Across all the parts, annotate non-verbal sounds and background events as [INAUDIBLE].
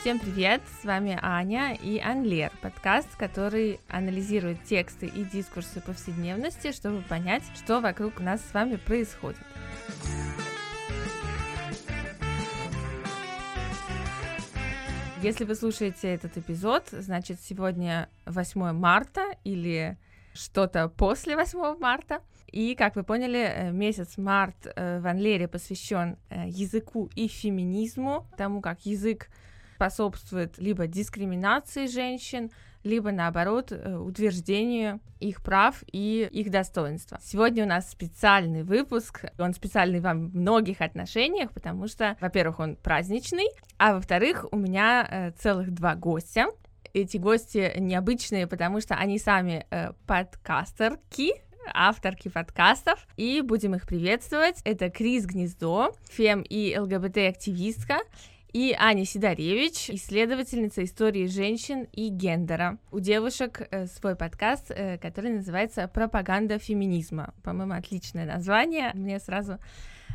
Всем привет! С вами Аня и Анлер, подкаст, который анализирует тексты и дискурсы повседневности, чтобы понять, что вокруг нас с вами происходит. Если вы слушаете этот эпизод, значит сегодня 8 марта или что-то после 8 марта. И, как вы поняли, э, месяц март э, в Анлере посвящен э, языку и феминизму, тому, как язык способствует либо дискриминации женщин, либо наоборот утверждению их прав и их достоинства. Сегодня у нас специальный выпуск. Он специальный во многих отношениях, потому что, во-первых, он праздничный, а во-вторых, у меня целых два гостя эти гости необычные, потому что они сами э, подкастерки, авторки подкастов, и будем их приветствовать. Это Крис Гнездо, фем и ЛГБТ-активистка, и Аня Сидоревич, исследовательница истории женщин и гендера. У девушек э, свой подкаст, э, который называется «Пропаганда феминизма». По-моему, отличное название. Мне сразу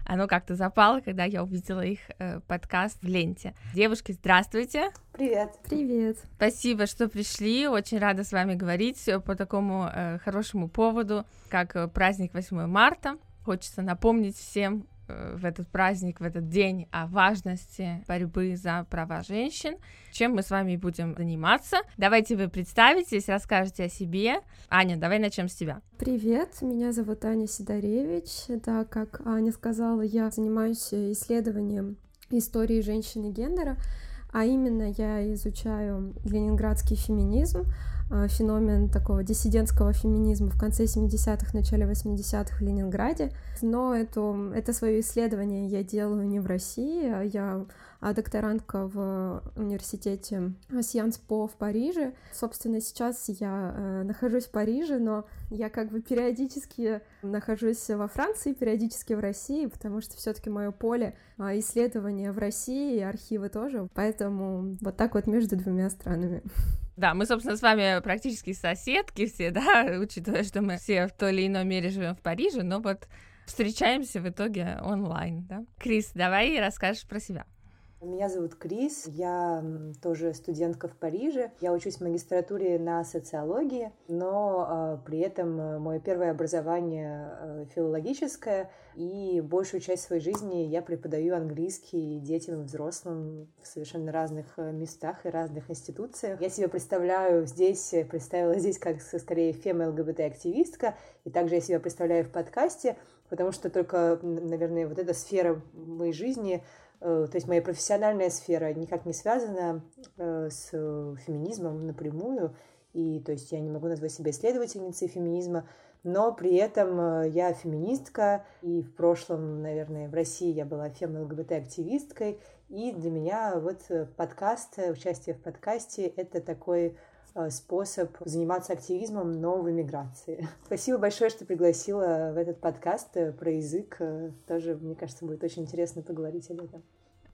оно как-то запало, когда я увидела их э, подкаст в ленте. Девушки, здравствуйте. Привет. Привет. Спасибо, что пришли. Очень рада с вами говорить по такому э, хорошему поводу, как праздник 8 марта. Хочется напомнить всем в этот праздник, в этот день о важности борьбы за права женщин, чем мы с вами будем заниматься. Давайте вы представитесь, расскажете о себе. Аня, давай начнем с тебя. Привет, меня зовут Аня Сидоревич. Да, как Аня сказала, я занимаюсь исследованием истории женщины и гендера, а именно я изучаю ленинградский феминизм, феномен такого диссидентского феминизма в конце 70-х, начале 80-х в Ленинграде. Но это, это свое исследование я делаю не в России, а я а докторантка в университете Сьянс По в Париже. Собственно, сейчас я э, нахожусь в Париже, но я как бы периодически нахожусь во Франции, периодически в России, потому что все-таки мое поле э, исследования в России и архивы тоже, поэтому вот так вот между двумя странами. Да, мы, собственно, с вами практически соседки все, [LAUGHS] да, учитывая, что мы все в той или иной мере живем в Париже, но вот встречаемся в итоге онлайн, да. Крис, давай расскажешь про себя. Меня зовут Крис, я тоже студентка в Париже. Я учусь в магистратуре на социологии, но э, при этом э, мое первое образование э, филологическое, и большую часть своей жизни я преподаю английский детям и взрослым в совершенно разных э, местах и разных институциях. Я себя представляю здесь, э, представила здесь как скорее фем-ЛГБТ-активистка, и также я себя представляю в подкасте, потому что только, наверное, вот эта сфера моей жизни — то есть моя профессиональная сфера никак не связана э, с феминизмом напрямую, и то есть я не могу назвать себя исследовательницей феминизма, но при этом э, я феминистка, и в прошлом, наверное, в России я была фем-ЛГБТ-активисткой, и для меня вот подкаст, участие в подкасте — это такой способ заниматься активизмом, но в эмиграции. [LAUGHS] Спасибо большое, что пригласила в этот подкаст про язык. Тоже, мне кажется, будет очень интересно поговорить об этом.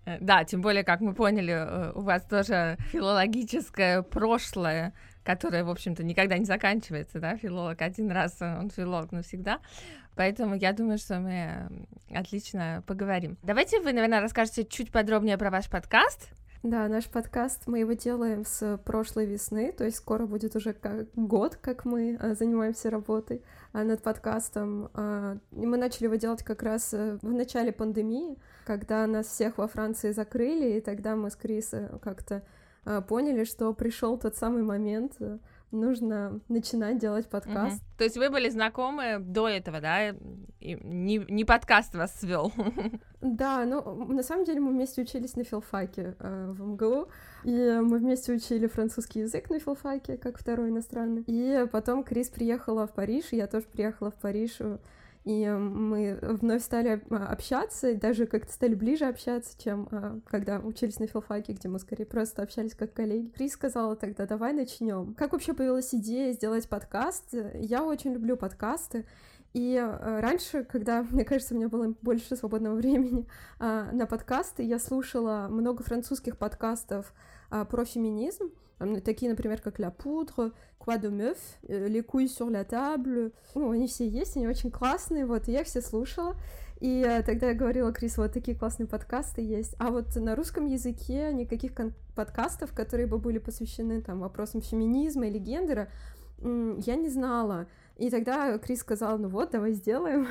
Э, да, тем более, как мы поняли, э, у вас тоже филологическое прошлое, которое, в общем-то, никогда не заканчивается, да, филолог один раз, э, он филолог навсегда, поэтому я думаю, что мы отлично поговорим. Давайте вы, наверное, расскажете чуть подробнее про ваш подкаст, да, наш подкаст мы его делаем с прошлой весны, то есть скоро будет уже как год, как мы а, занимаемся работой а, над подкастом. А, мы начали его делать как раз в начале пандемии, когда нас всех во Франции закрыли, и тогда мы с Крис как-то а, поняли, что пришел тот самый момент, э, нужно начинать делать подкаст. Угу. То есть вы были знакомы до этого, да? И не, не подкаст вас свел. Да, ну на самом деле мы вместе учились на филфаке э, в МГУ, и мы вместе учили французский язык на филфаке как второй иностранный. И потом Крис приехала в Париж, и я тоже приехала в Париж э, и мы вновь стали а, общаться, и даже как-то стали ближе общаться, чем а, когда учились на филфаке, где мы скорее просто общались как коллеги. Крис сказала тогда, давай начнем. Как вообще появилась идея сделать подкаст? Я очень люблю подкасты, и э, раньше, когда, мне кажется, у меня было больше свободного [LAUGHS] времени э, на подкасты, я слушала много французских подкастов э, про феминизм, такие, например, как La Poudre, Quoi de Meuf, Les Couilles sur la Table. Ну, они все есть, они очень классные, вот, и я все слушала. И э, тогда я говорила, Крис, вот такие классные подкасты есть. А вот на русском языке никаких подкастов, которые бы были посвящены там вопросам феминизма или гендера, я не знала. И тогда Крис сказал, ну вот, давай сделаем.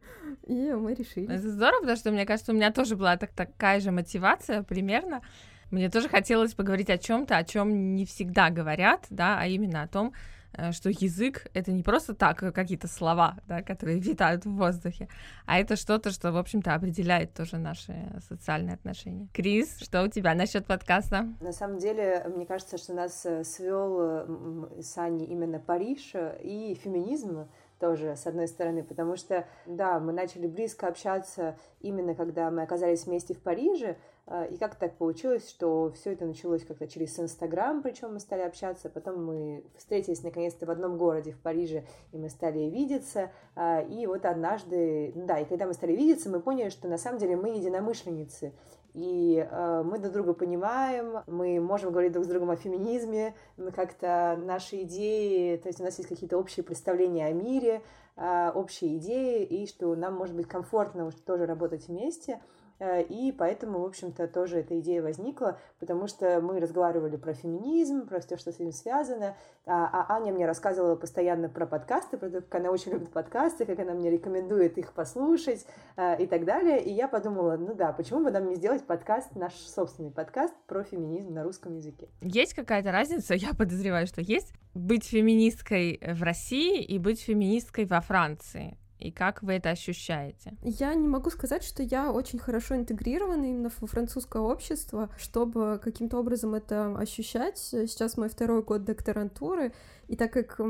[LAUGHS] И мы решили. Это здорово, потому что, мне кажется, у меня тоже была так, такая же мотивация примерно. Мне тоже хотелось поговорить о чем-то, о чем не всегда говорят, да, а именно о том, Э, что язык — это не просто так э, какие-то слова, да, которые витают в воздухе, а это что-то, что, в общем-то, определяет тоже наши социальные отношения. Крис, что у тебя насчет подкаста? На самом деле, мне кажется, что нас э, свел с Аней именно Париж и феминизм, тоже, с одной стороны, потому что, да, мы начали близко общаться именно когда мы оказались вместе в Париже, и как так получилось, что все это началось как-то через Инстаграм, причем мы стали общаться, потом мы встретились наконец-то в одном городе, в Париже, и мы стали видеться, а, и вот однажды, да, и когда мы стали видеться, мы поняли, что на самом деле мы единомышленницы, и э, мы друг друга понимаем, мы можем говорить друг с другом о феминизме, мы как-то наши идеи, то есть у нас есть какие-то общие представления о мире, э, общие идеи, и что нам может быть комфортно тоже работать вместе. Э, и поэтому, в общем-то, тоже эта идея возникла, потому что мы разговаривали про феминизм, про все, что с этим связано, а, а Аня мне рассказывала постоянно про подкасты, про то, как она очень любит подкасты, как она мне рекомендует их послушать э, и так далее. И я подумала, ну да, почему бы нам не сделать подкаст, наш собственный подкаст про феминизм на русском языке? Есть какая-то разница, я подозреваю, что есть, быть феминисткой в России и быть феминисткой во Франции? И как вы это ощущаете? Я не могу сказать, что я очень хорошо интегрирована именно в французское общество, чтобы каким-то образом это ощущать. Сейчас мой второй год докторантуры, и так как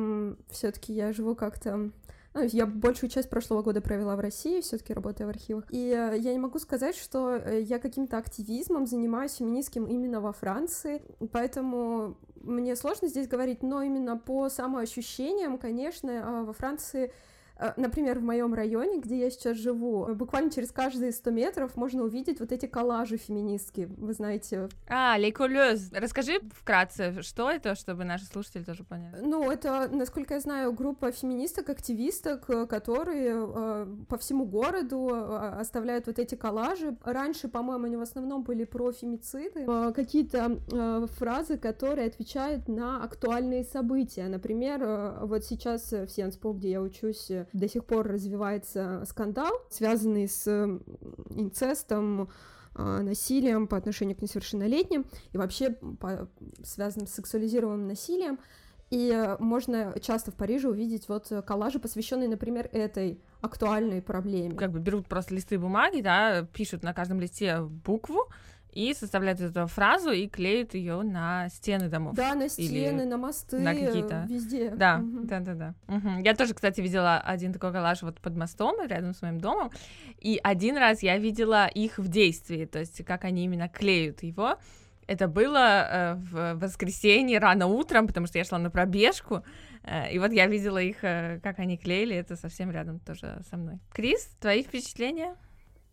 все-таки я живу как-то ну, я большую часть прошлого года провела в России, все-таки работая в архивах. И э, я не могу сказать, что э, я каким-то активизмом занимаюсь феминистским именно во Франции, поэтому мне сложно здесь говорить, но именно по самоощущениям, конечно, а, во Франции например, в моем районе, где я сейчас живу, буквально через каждые 100 метров можно увидеть вот эти коллажи феминистки, вы знаете. А, лейколёз. Расскажи вкратце, что это, чтобы наши слушатели тоже поняли. Ну, это, насколько я знаю, группа феминисток, активисток, э, которые э, по всему городу э, оставляют вот эти коллажи. Раньше, по-моему, они в основном были про фемициды, э, какие-то э, фразы, которые отвечают на актуальные события. Например, э, вот сейчас в Сианспо, где я учусь, до сих пор развивается скандал, связанный с инцестом, а, насилием по отношению к несовершеннолетним и вообще по, связанным с сексуализированным насилием. И можно часто в Париже увидеть вот коллажи, посвященные, например, этой актуальной проблеме. Как бы берут просто листы бумаги, да, пишут на каждом листе букву, и составляют эту фразу и клеят ее на стены домов. Да, на стены, Или на мосты, на какие-то везде. Да, угу. да, да, да. Угу. Я тоже, кстати, видела один такой коллаж вот под мостом рядом с моим домом, и один раз я видела их в действии, то есть как они именно клеют его. Это было э, в воскресенье рано утром, потому что я шла на пробежку, э, и вот я видела их, э, как они клеили, это совсем рядом тоже со мной. Крис, твои впечатления?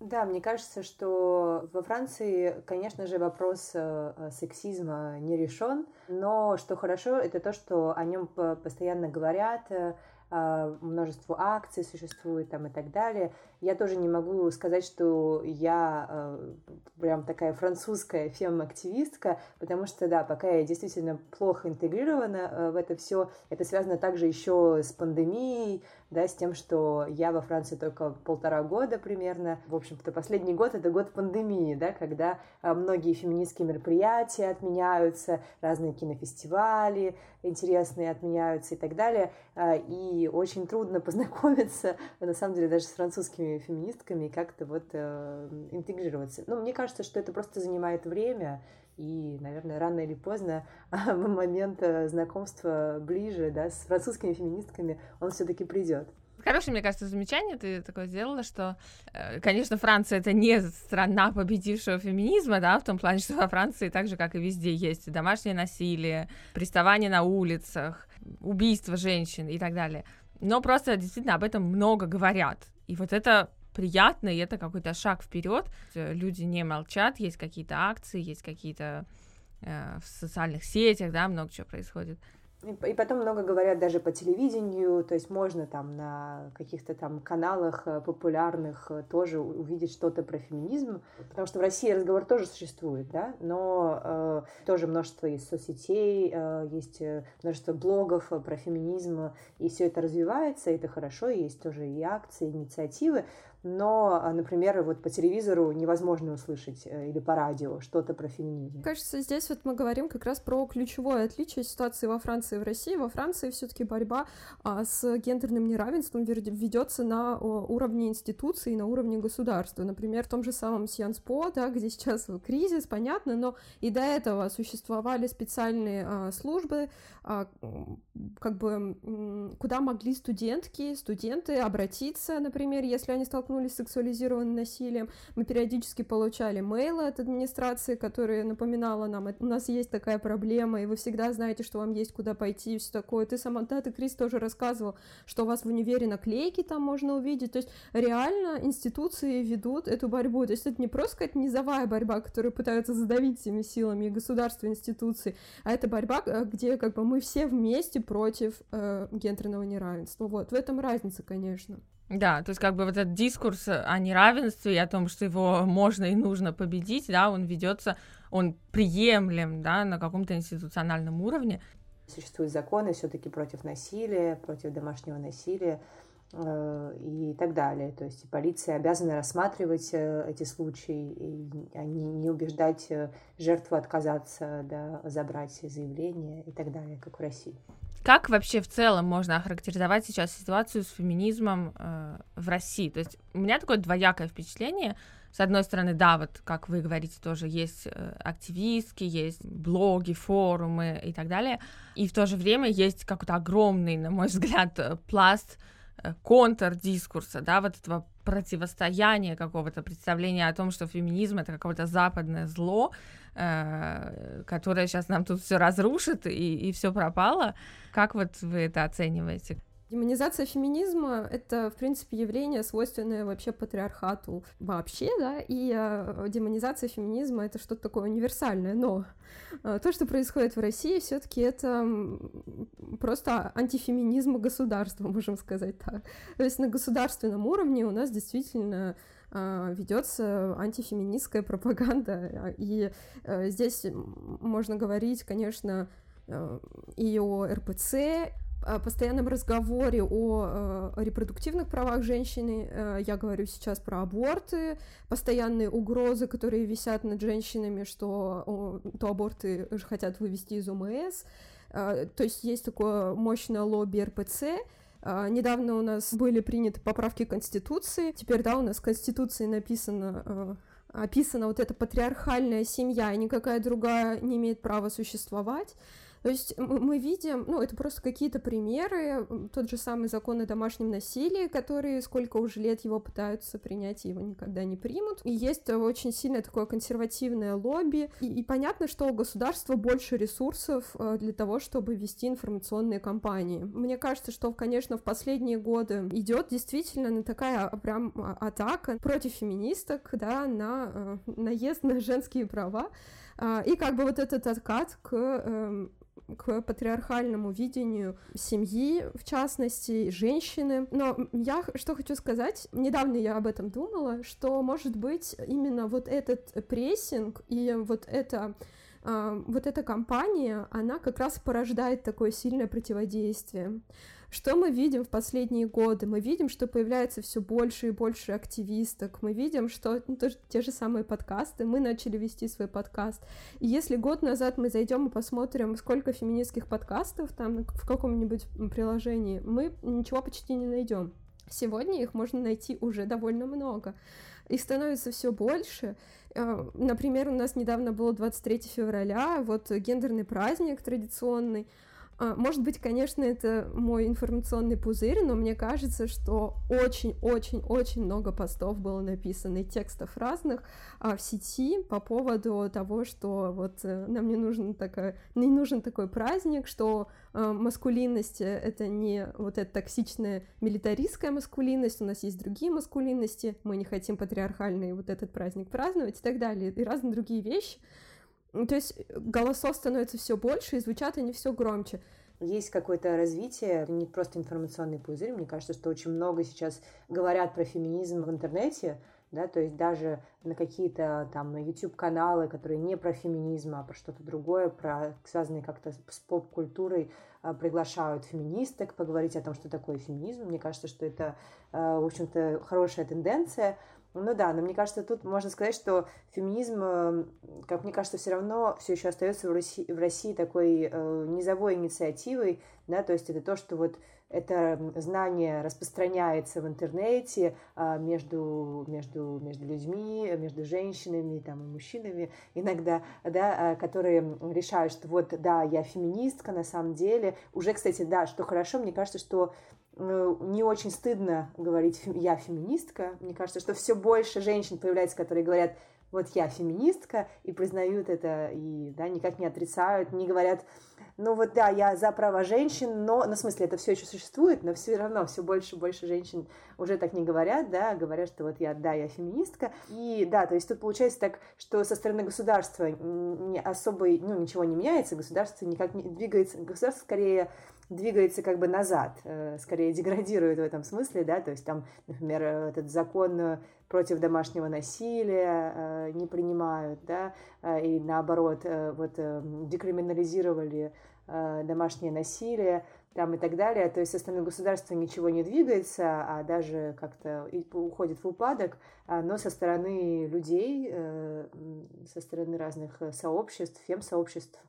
Да, мне кажется, что во Франции, конечно же, вопрос э, сексизма не решен, но что хорошо, это то, что о нем постоянно говорят, э, а, множество акций существует там и так далее. Я тоже не могу сказать, что я э, прям такая французская фем-активистка, потому что, да, пока я действительно плохо интегрирована в это все, это связано также еще с пандемией, да, с тем, что я во Франции только полтора года примерно. В общем-то, последний год — это год пандемии, да, когда а, многие феминистские мероприятия отменяются, разные кинофестивали интересные отменяются и так далее. А, и очень трудно [LAUGHS] познакомиться, на самом деле, даже с французскими феминистками и как-то вот э, интегрироваться. Ну, мне кажется, что это просто занимает время, и, наверное, рано или поздно [LAUGHS] момент э, знакомства ближе, да, с французскими феминистками, он все-таки придет. Хорошее, мне кажется, замечание ты такое сделала, что, э, конечно, Франция это не страна победившего феминизма, да, в том плане, что во Франции так же, как и везде, есть домашнее насилие, приставание на улицах, убийство женщин и так далее. Но просто действительно об этом много говорят. И вот это приятно, и это какой-то шаг вперед. Люди не молчат, есть какие-то акции, есть какие-то э, в социальных сетях, да, много чего происходит. И потом много говорят даже по телевидению, то есть можно там на каких-то там каналах э, популярных э, тоже увидеть что-то про феминизм, потому что в России разговор тоже существует, да, но э, тоже множество есть соцсетей, э, есть э, множество блогов про феминизм, и все это развивается, и это хорошо, есть тоже и акции, и инициативы, но, а, например, вот по телевизору невозможно услышать э, или по радио что-то про феминизм. Кажется, здесь вот мы говорим как раз про ключевое отличие ситуации во Франции и в России. Во Франции все-таки борьба а, с гендерным неравенством ведется на уровне институций, на уровне государства. Например, в том же самом Сианспо, да, где сейчас кризис, понятно, но и до этого существовали специальные а, службы, как бы куда могли студентки, студенты обратиться, например, если они столкнулись столкнулись с сексуализированным насилием. Мы периодически получали мейлы от администрации, которые напоминала нам, у нас есть такая проблема, и вы всегда знаете, что вам есть куда пойти, и все такое. Ты сама, да, ты, Крис, тоже рассказывал, что у вас в универе наклейки там можно увидеть. То есть реально институции ведут эту борьбу. То есть это не просто какая-то низовая борьба, которую пытаются задавить всеми силами государства, институции, а это борьба, э, где как бы мы все вместе против э, гендерного неравенства. Вот, в этом разница, конечно. Да, то есть как бы вот этот дискурс о неравенстве и о том, что его можно и нужно победить, да, он ведется, он приемлем, да, на каком-то институциональном уровне. Существуют законы все-таки против насилия, против домашнего насилия э, и так далее. То есть полиция обязана рассматривать э, эти случаи и а не, не убеждать э, жертву отказаться, да, забрать заявление и так далее, как в России. Как вообще в целом можно охарактеризовать сейчас ситуацию с феминизмом э, в России? То есть у меня такое двоякое впечатление. С одной стороны, да, вот как вы говорите, тоже есть э, активистки, есть блоги, форумы и так далее. И в то же время есть какой-то огромный, на мой [LAUGHS] взгляд, э, пласт э, контрдискурса, да, вот этого противостояния какого-то представления о том, что феминизм это какое-то западное зло, Э, которая сейчас нам тут все разрушит и, и все пропало. Как вот вы это оцениваете? Демонизация феминизма — это, в принципе, явление, свойственное вообще патриархату вообще, да, и э, демонизация феминизма — это что-то такое универсальное, но э, то, что происходит в России, все таки это просто антифеминизм государства, [LAUGHS] можем сказать так. То есть на государственном уровне у нас действительно ведется антифеминистская пропаганда. И э, здесь можно говорить, конечно, э, и о РПЦ, о постоянном разговоре о, э, репродуктивных правах женщины. Я говорю сейчас про аборты, постоянные угрозы, которые висят над женщинами, что то аборты хотят вывести из ОМС. То есть есть такое мощное лобби РПЦ, а, недавно у нас были приняты поправки Конституции. Теперь, да, у нас в Конституции написано а, описана вот эта патриархальная семья, и никакая другая не имеет права существовать. То есть мы видим, ну, это просто какие-то примеры, тот же самый закон о домашнем насилии, который сколько уже лет его пытаются принять, и его никогда не примут. И есть очень сильное такое консервативное лобби, и, и понятно, что у государства больше ресурсов э, для того, чтобы вести информационные кампании. Мне кажется, что, конечно, в последние годы идет действительно такая прям а, атака против феминисток, да, на э, наезд на женские права, а, и как бы вот этот откат к эм, к патриархальному видению семьи, в частности, женщины. Но я что хочу сказать, недавно я об этом думала, что, может быть, именно вот этот прессинг и вот это вот эта компания, она как раз порождает такое сильное противодействие. Что мы видим в последние годы? Мы видим, что появляется все больше и больше активисток. Мы видим, что ну, тоже, те же самые подкасты. Мы начали вести свой подкаст. И если год назад мы зайдем и посмотрим, сколько феминистских подкастов там в каком-нибудь приложении, мы ничего почти не найдем. Сегодня их можно найти уже довольно много. Их становится все больше. Э, например, у нас недавно было 23 февраля, вот гендерный праздник традиционный. А, может быть, конечно, это мой информационный пузырь, но мне кажется, что очень-очень-очень много постов было написано, и текстов разных а, в сети по поводу того, что вот э, нам не нужен, такой, не нужен такой праздник, что э, маскулинность — это не вот эта токсичная милитаристская маскулинность, у нас есть другие маскулинности, мы не хотим патриархальный вот этот праздник праздновать и так далее, и разные другие вещи — то есть голосов становится все больше, и звучат они все громче. есть какое-то развитие, не просто информационный пузырь. Мне кажется, что очень много сейчас говорят про феминизм в интернете, да, то есть даже на какие-то там YouTube-каналы, которые не про феминизм, а про что-то другое, про связанные как-то с поп-культурой, а, приглашают феминисток поговорить о том, что такое феминизм. Мне кажется, что это, а, в общем-то, хорошая тенденция. Ну да, но мне кажется, тут можно сказать, что феминизм, э, как мне кажется, все равно все еще остается в России, в России такой э, низовой инициативой, да, то есть это то, что вот это знание распространяется в интернете а, между, между, между людьми, между женщинами там, и мужчинами иногда, да, а, которые решают, что вот, да, я феминистка на самом деле. Уже, кстати, да, что хорошо, мне кажется, что э, не очень стыдно говорить «я феминистка». Мне кажется, что все больше женщин появляется, которые говорят вот я феминистка, и признают это, и да, никак не отрицают, не говорят, ну вот да, я за права женщин, но, ну, в смысле, это все еще существует, но все равно все больше и больше женщин уже так не говорят, да, говорят, что вот я, да, я феминистка, и да, то есть тут получается так, что со стороны государства не особо, ну, ничего не меняется, государство никак не двигается, государство скорее двигается как бы назад, э, скорее деградирует в этом смысле, да, то есть там, например, этот закон против домашнего насилия э, не принимают, да, э, и наоборот, вот декриминализировали домашнее насилие, там и так далее. То есть со стороны государства ничего не двигается, а даже как-то уходит в упадок, а, но со стороны людей, со стороны разных сообществ, фем-сообществ,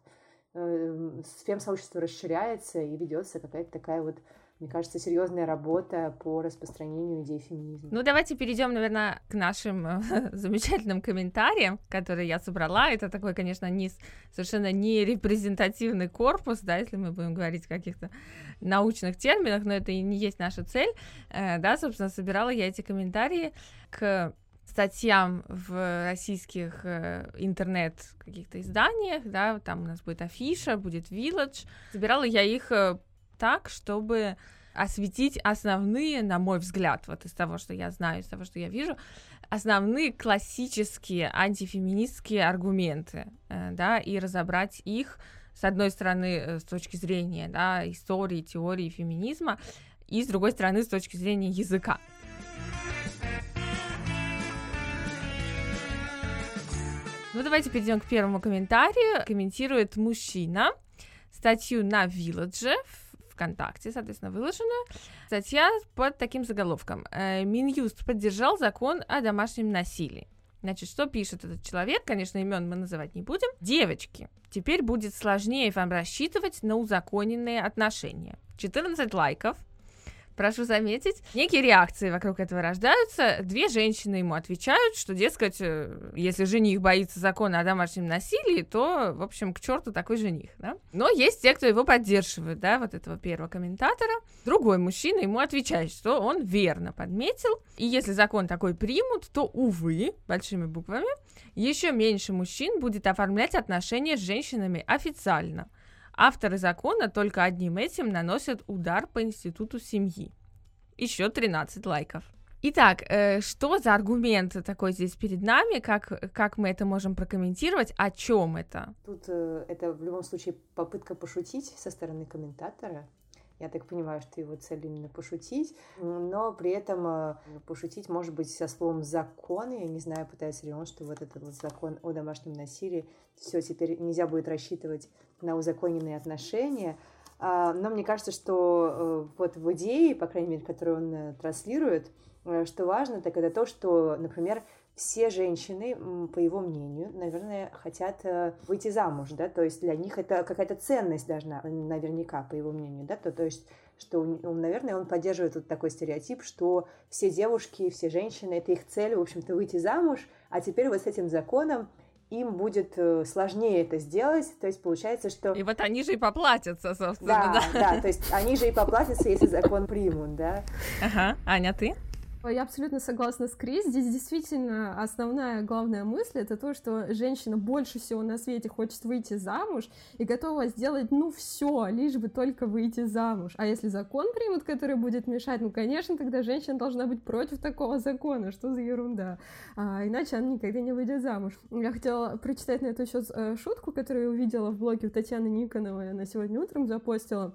фем-сообщество расширяется и ведется какая-то такая вот мне кажется, серьезная работа по распространению идей феминизма. Ну, давайте перейдем, наверное, к нашим э, [LAUGHS] замечательным комментариям, которые я собрала. Это такой, конечно, не, совершенно не репрезентативный корпус, да, если мы будем говорить о каких-то научных терминах, но это и не есть наша цель. Э, да, собственно, собирала я эти комментарии к статьям в российских э, интернет каких-то изданиях, да, там у нас будет афиша, будет Village. Собирала я их э, так, чтобы осветить основные, на мой взгляд, вот из того, что я знаю, из того, что я вижу, основные классические антифеминистские аргументы, э, да, и разобрать их, с одной стороны, с точки зрения, да, истории, теории феминизма, и с другой стороны, с точки зрения языка. Ну, давайте перейдем к первому комментарию. Комментирует мужчина статью на Village ВКонтакте, соответственно, выложена статья под таким заголовком. «Э, Минюст поддержал закон о домашнем насилии. Значит, что пишет этот человек? Конечно, имен мы называть не будем. Девочки, теперь будет сложнее вам рассчитывать на узаконенные отношения. 14 лайков, прошу заметить, некие реакции вокруг этого рождаются. Две женщины ему отвечают, что, дескать, э, если жених боится закона о домашнем насилии, то, в общем, к черту такой жених, да? Но есть те, кто его поддерживает, да, вот этого первого комментатора. Другой мужчина ему отвечает, что он верно подметил, и если закон такой примут, то, увы, большими буквами, еще меньше мужчин будет оформлять отношения с женщинами официально – Авторы закона только одним этим наносят удар по институту семьи. Еще 13 лайков. Итак, э, что за аргумент такой здесь перед нами? Как, как мы это можем прокомментировать? О чем это? Тут э, это в любом случае попытка пошутить со стороны комментатора. Я так понимаю, что его цель именно пошутить, но при этом э, пошутить может быть со словом закон. Я не знаю, пытается ли он, что вот этот вот закон о домашнем насилии, все теперь нельзя будет рассчитывать на узаконенные отношения. А, но мне кажется, что э, вот в идее, по крайней мере, которую он э, транслирует, что важно, так это то, что, например, все женщины, по его мнению, наверное, хотят э, выйти замуж, да, то есть для них это какая-то ценность должна, наверняка, по его мнению, да, то, то есть что, он, наверное, он поддерживает вот такой стереотип, что все девушки, все женщины, это их цель, в общем-то, выйти замуж, а теперь вот с этим законом им будет э, сложнее это сделать, то есть получается, что... И вот они же и поплатятся, собственно, да. Да, да, то есть они же и поплатятся, если закон примут, да. Ага, Аня, ты? Я абсолютно согласна с Крис. Здесь действительно основная главная мысль это то, что женщина больше всего на свете хочет выйти замуж и готова сделать, ну, все, лишь бы только выйти замуж. А если закон примут, который будет мешать, ну, конечно, тогда женщина должна быть против такого закона. Что за ерунда? А, иначе она никогда не выйдет замуж. Я хотела прочитать на эту счет э, шутку, которую я увидела в блоге у Татьяны Никоновой. Она сегодня утром запостила.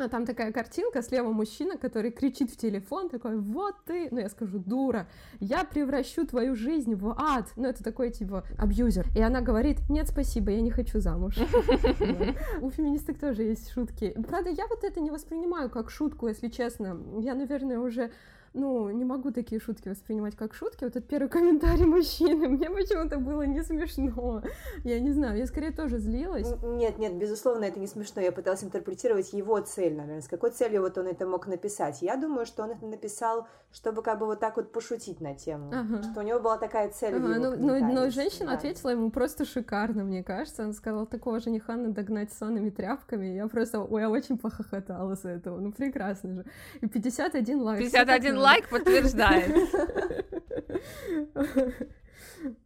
А там такая картинка, слева мужчина, который кричит в телефон, такой, вот ты, ну я скажу, дура, я превращу твою жизнь в ад. Ну это такой типа абьюзер. И она говорит, нет, спасибо, я не хочу замуж. [LAUGHS] У феминисток тоже есть шутки. Правда, я вот это не воспринимаю как шутку, если честно. Я, наверное, уже ну, не могу такие шутки воспринимать как шутки. Вот этот первый комментарий мужчины, мне почему-то было не смешно. Я не знаю, я скорее тоже злилась. Нет, нет, безусловно, это не смешно. Я пыталась интерпретировать его цель, наверное. С какой целью вот он это мог написать? Я думаю, что он это написал, чтобы как бы вот так вот пошутить на тему. Ага. Что у него была такая цель. Ага, ну, но, но женщина да. ответила ему просто шикарно, мне кажется. Она сказала, такого жениха надо догнать сонными тряпками. Я просто, ой, я очень похохотала с этого. Ну, прекрасно же. И 51 лайк. 51 лайк подтверждает.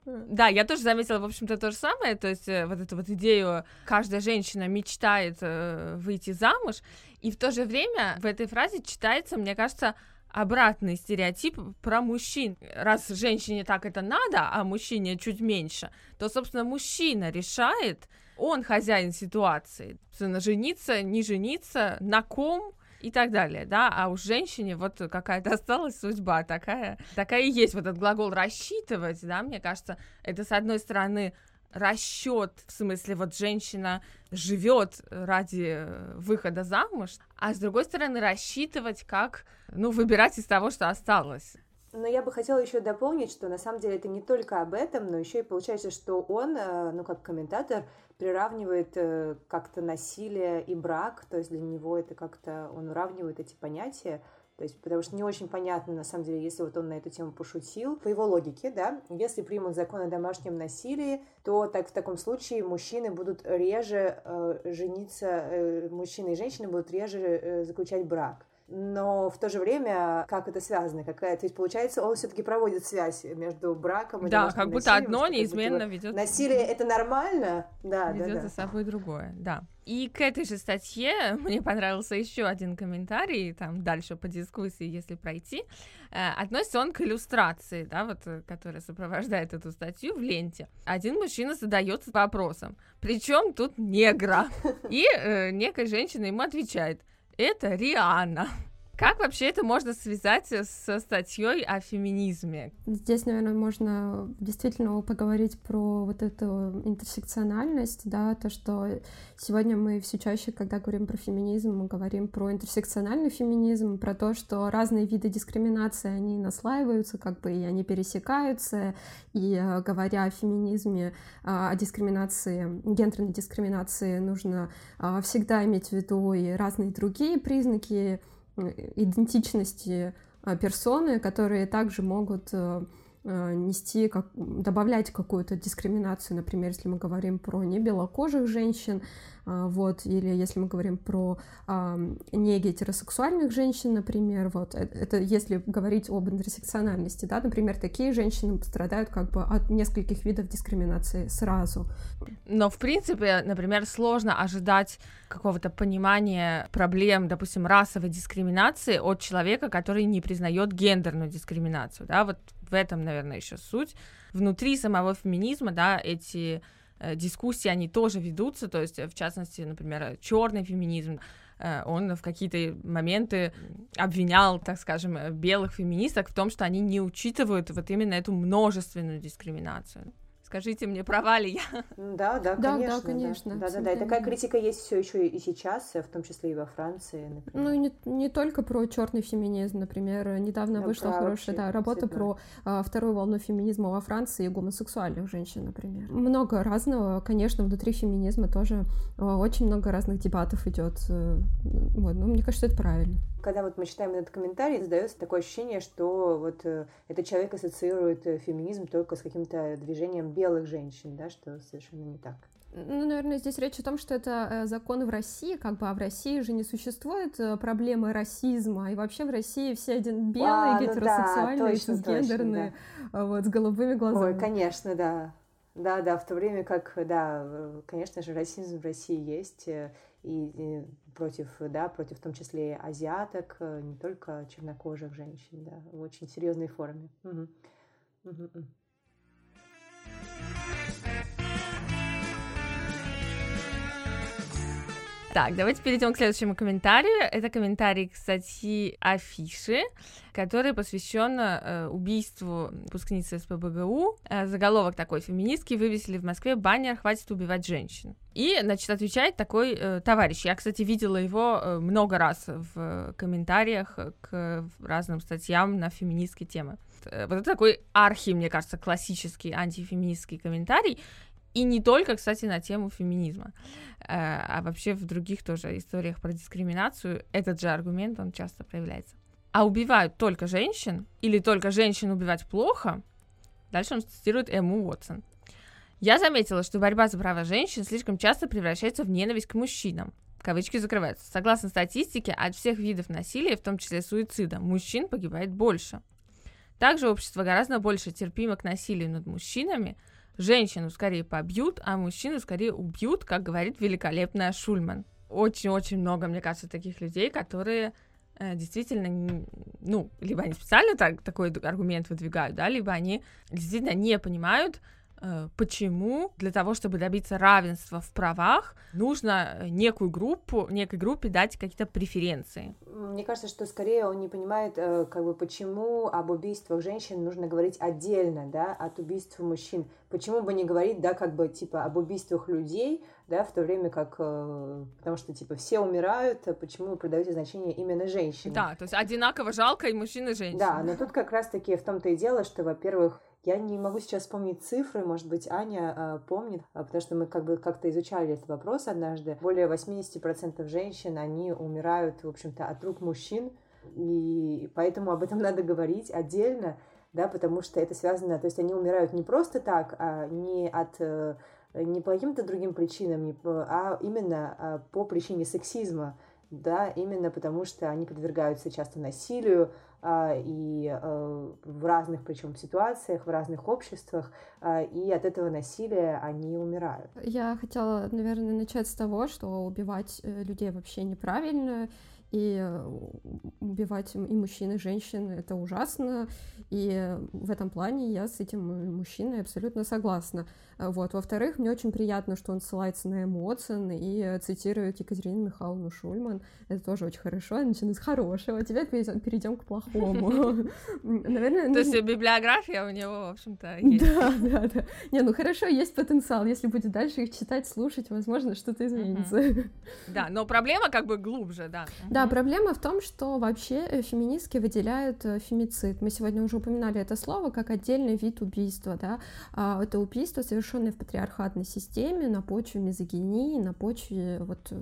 Да, я тоже заметила, в общем-то, то же самое, то есть э, вот эту вот идею, каждая женщина мечтает э, выйти замуж, и в то же время в этой фразе читается, мне кажется, обратный стереотип про мужчин. Раз женщине так это надо, а мужчине чуть меньше, то, собственно, мужчина решает, он хозяин ситуации, жениться, не жениться, на ком, и так далее, да, а у женщине вот какая-то [LAUGHS] осталась судьба такая, такая и есть вот этот глагол рассчитывать, да, мне кажется, это с одной стороны расчет, в смысле, вот женщина живет ради выхода замуж, а с другой стороны рассчитывать, как, ну, выбирать из того, что осталось. Но я бы хотела еще дополнить, что на самом деле это не только об этом, но еще и получается, что он, э, ну, как комментатор, приравнивает э, как-то насилие и брак, то есть для него это как-то, он уравнивает эти понятия, то есть, потому что не очень понятно, на самом деле, если вот он на эту тему пошутил, по его логике, да, если примут закон о домашнем насилии, то так в таком случае мужчины будут реже э, жениться, э, мужчины и женщины будут реже э, заключать брак но в то же время как это связано, какая, то есть получается он все-таки проводит связь между браком и да, как будто одно неизменно ведет насилие это нормально, да, ведет да, да. за собой другое, да. И к этой же статье [LAUGHS] мне понравился еще один комментарий, там дальше по дискуссии, если пройти, э, относится он к иллюстрации, да, вот, э, которая сопровождает эту статью в ленте. Один мужчина задается вопросом, причем тут негра? [LAUGHS] И э, некая женщина ему отвечает – это Риана. Как вообще это можно связать со статьей о феминизме? Здесь, наверное, можно действительно поговорить про вот эту интерсекциональность, да, то, что сегодня мы все чаще, когда говорим про феминизм, мы говорим про интерсекциональный феминизм, про то, что разные виды дискриминации, они наслаиваются, как бы, и они пересекаются, и э, говоря о феминизме, а, о дискриминации, гендерной дискриминации, нужно а, всегда иметь в виду и разные другие признаки, идентичности а, персоны, которые также могут э, э, нести, как, добавлять какую-то дискриминацию, например, если мы говорим про небелокожих женщин, а, вот, или если мы говорим про а, не гетеросексуальных женщин, например, вот, это, это если говорить об интерсекциональности, да, например, такие женщины страдают как бы от нескольких видов дискриминации сразу. Но, в принципе, например, сложно ожидать какого-то понимания проблем, допустим, расовой дискриминации от человека, который не признает гендерную дискриминацию, да, вот в этом, наверное, еще суть. Внутри самого феминизма, да, эти Э, дискуссии, они тоже ведутся, то есть, в частности, например, черный феминизм, э, он в какие-то моменты обвинял, так скажем, белых феминисток в том, что они не учитывают вот именно эту множественную дискриминацию. Скажите мне, права ли я? [LAUGHS] Да, да, да, конечно. Да, конечно. Да, да, да. И такая критика есть все еще и сейчас, в том числе и во Франции, например. Ну, и не, не только про черный феминизм, например. Недавно да, вышла хорошая да, работа про а, вторую волну феминизма во Франции и гомосексуальных женщин, например. Много разного, конечно, внутри феминизма тоже а, очень много разных дебатов идет. Э, вот, ну, мне кажется, это правильно когда вот мы читаем этот комментарий, создается такое ощущение, что вот э, этот человек ассоциирует э, феминизм только с каким-то движением белых женщин, да, что совершенно не так. Ну, наверное, здесь речь о том, что это э, законы в России, как бы, а в России же не существует проблемы расизма, и вообще в России все один белые, а, гетеросексуальные, ну да, точно, цисгендерные, точно, да. вот, с голубыми глазами. Ой, конечно, да. Да, да, в то время как, да, конечно же, расизм в России есть, и, и против, да, против в том числе азиаток, э, не только чернокожих женщин, да, в очень серьезной форме. Угу. Угу. Так, давайте перейдем к следующему комментарию. Это комментарий к статье Афиши, который посвящен э, убийству выпускницы СПБГУ. Э, заголовок такой: феминистки вывесили в Москве баннер «Хватит убивать женщин». И, значит, отвечает такой э, товарищ. Я, кстати, видела его э, много раз в комментариях к разным статьям на феминистские темы. Э, вот это такой архи, мне кажется, классический антифеминистский комментарий. И не только, кстати, на тему феминизма, э, а вообще в других тоже историях про дискриминацию этот же аргумент, он часто проявляется. А убивают только женщин, или только женщин убивать плохо, дальше он цитирует Эму Уотсон. Я заметила, что борьба за права женщин слишком часто превращается в ненависть к мужчинам. Кавычки закрываются. Согласно статистике, от всех видов насилия, в том числе суицида, мужчин погибает больше. Также общество гораздо больше терпимо к насилию над мужчинами – женщину скорее побьют, а мужчину скорее убьют, как говорит великолепная Шульман. Очень-очень много, мне кажется, таких людей, которые э, действительно, ну, либо они специально так, такой аргумент выдвигают, да, либо они действительно не понимают, почему для того, чтобы добиться равенства в правах, нужно некую группу, некой группе дать какие-то преференции. Мне кажется, что скорее он не понимает, э, как бы, почему об убийствах женщин нужно говорить отдельно, да, от убийств мужчин. Почему бы не говорить, да, как бы, типа, об убийствах людей, да, в то время как, э, потому что, типа, все умирают, а почему вы придаете значение именно женщине? Да, то есть одинаково жалко и мужчин, и женщин. Да, но тут как раз-таки в том-то и дело, что, во-первых, я не могу сейчас вспомнить цифры, может быть, Аня э, помнит, потому что мы как бы как-то изучали этот вопрос однажды. Более 80% женщин, они умирают, в общем-то, от рук мужчин, и поэтому об этом [LAUGHS] надо говорить отдельно, да, потому что это связано, то есть они умирают не просто так, а не от э, не по каким-то другим причинам, а именно а, по причине сексизма, да, именно потому что они подвергаются часто насилию, а, и а, в разных причем ситуациях, в разных обществах, а, и от этого насилия они умирают. Я хотела, наверное, начать с того, что убивать э, людей вообще неправильно, и э, убивать и мужчин, и женщин — это ужасно, и в этом плане я с этим мужчиной абсолютно согласна. Вот. Во-вторых, мне очень приятно, что он ссылается на эмоции и цитирует Екатерину Михайловну Шульман. Это тоже очень хорошо. Начинаю с хорошего. Теперь перейдем к плохому. [LAUGHS] Наверное, То есть библиография у него, в общем-то, [LAUGHS] есть. Да, да, да. Не, ну хорошо, есть потенциал. Если будет дальше их читать, слушать, возможно, что-то изменится. Да, но проблема как бы глубже, да. Проблема в том, что вообще э, феминистки выделяют э, фемицид. Мы сегодня уже упоминали это слово как отдельный вид убийства, да. А, это убийство совершенно совершенные в патриархатной системе на почве мизогинии, на почве вот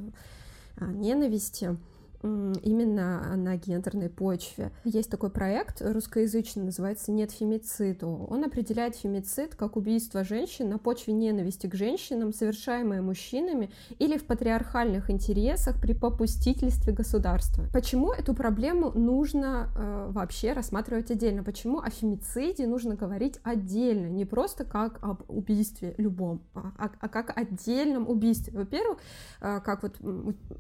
а, ненависти именно на гендерной почве. Есть такой проект русскоязычный, называется «Нет фемициду». Он определяет фемицид как убийство женщин на почве ненависти к женщинам, совершаемое мужчинами или в патриархальных интересах при попустительстве государства. Почему эту проблему нужно э, вообще рассматривать отдельно? Почему о фемициде нужно говорить отдельно, не просто как об убийстве любом, а, а, а как отдельном убийстве? Во-первых, э, как вот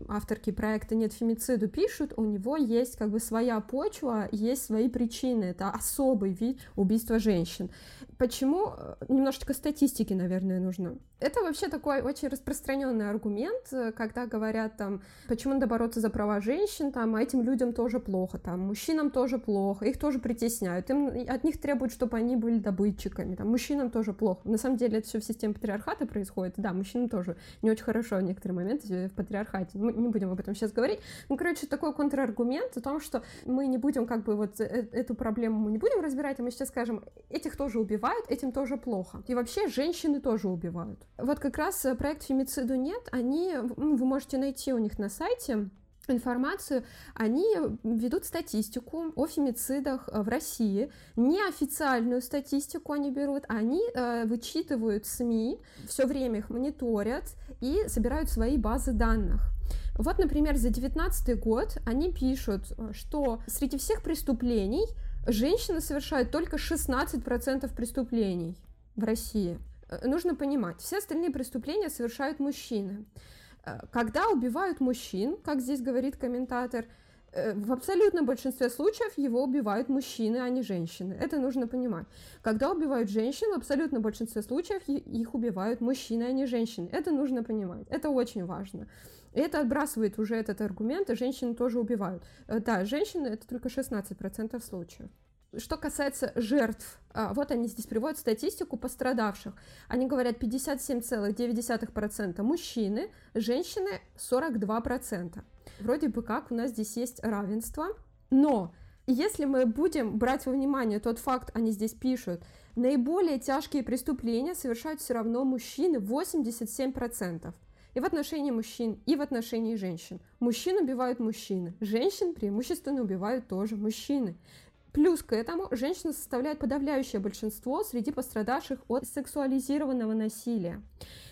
авторки проекта «Нет фемицида» суициду пишут, у него есть как бы своя почва, есть свои причины. Это особый вид убийства женщин. Почему? Э, немножечко статистики, наверное, нужно. Это вообще такой очень распространенный аргумент, э, когда говорят там, почему надо бороться за права женщин, там, а этим людям тоже плохо, там, мужчинам тоже плохо, их тоже притесняют, им, от них требуют, чтобы они были добытчиками, там, мужчинам тоже плохо. На самом деле это все в системе патриархата происходит, да, мужчинам тоже не очень хорошо в некоторые моменты в патриархате, мы не будем об этом сейчас говорить. Ну, короче, такой контраргумент о том, что мы не будем как бы вот э, эту проблему мы не будем разбирать, а мы сейчас скажем, этих тоже убивают, этим тоже плохо. И вообще женщины тоже убивают. Вот как раз э, проект «Фемициду нет», они, вы можете найти у них на сайте, информацию, они ведут статистику о фемицидах э, в России. Неофициальную статистику они берут, они э, вычитывают СМИ, все время их мониторят и собирают свои базы данных. Вот, например, за 2019 год они пишут, что среди всех преступлений женщины совершают только 16% преступлений в России. Э, нужно понимать, все остальные преступления совершают мужчины. Э, когда убивают мужчин, как здесь говорит комментатор, в абсолютном большинстве случаев его убивают мужчины, а не женщины. Это нужно понимать. Когда убивают женщин, в абсолютном большинстве случаев их убивают мужчины, а не женщины. Это нужно понимать. Это очень важно. И это отбрасывает уже этот аргумент, и женщины тоже убивают. Э, да, женщины это только 16% случаев. Что касается жертв, а, вот они здесь приводят статистику пострадавших. Они говорят 57,9% мужчины, женщины 42%. Вроде бы как у нас здесь есть равенство, но если мы будем брать во внимание тот факт, они здесь пишут, наиболее тяжкие преступления совершают все равно мужчины 87%. И в отношении мужчин, и в отношении женщин. Мужчин убивают мужчины, женщин преимущественно убивают тоже мужчины. Плюс к этому женщины составляют подавляющее большинство среди пострадавших от сексуализированного насилия.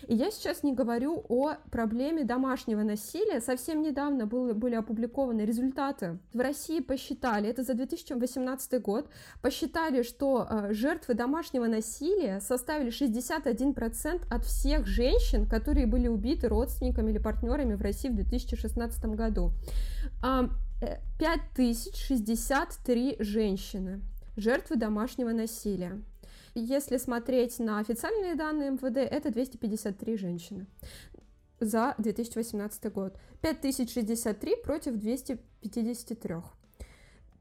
И я сейчас не говорю о проблеме домашнего насилия. Совсем недавно были, были опубликованы результаты. В России посчитали, это за 2018 год, посчитали, что э, жертвы домашнего насилия составили 61% от всех женщин, которые были убиты родственниками или партнерами в России в 2016 году. 5063 женщины, жертвы домашнего насилия. Если смотреть на официальные данные МВД, это 253 женщины за 2018 год. 5063 против 253.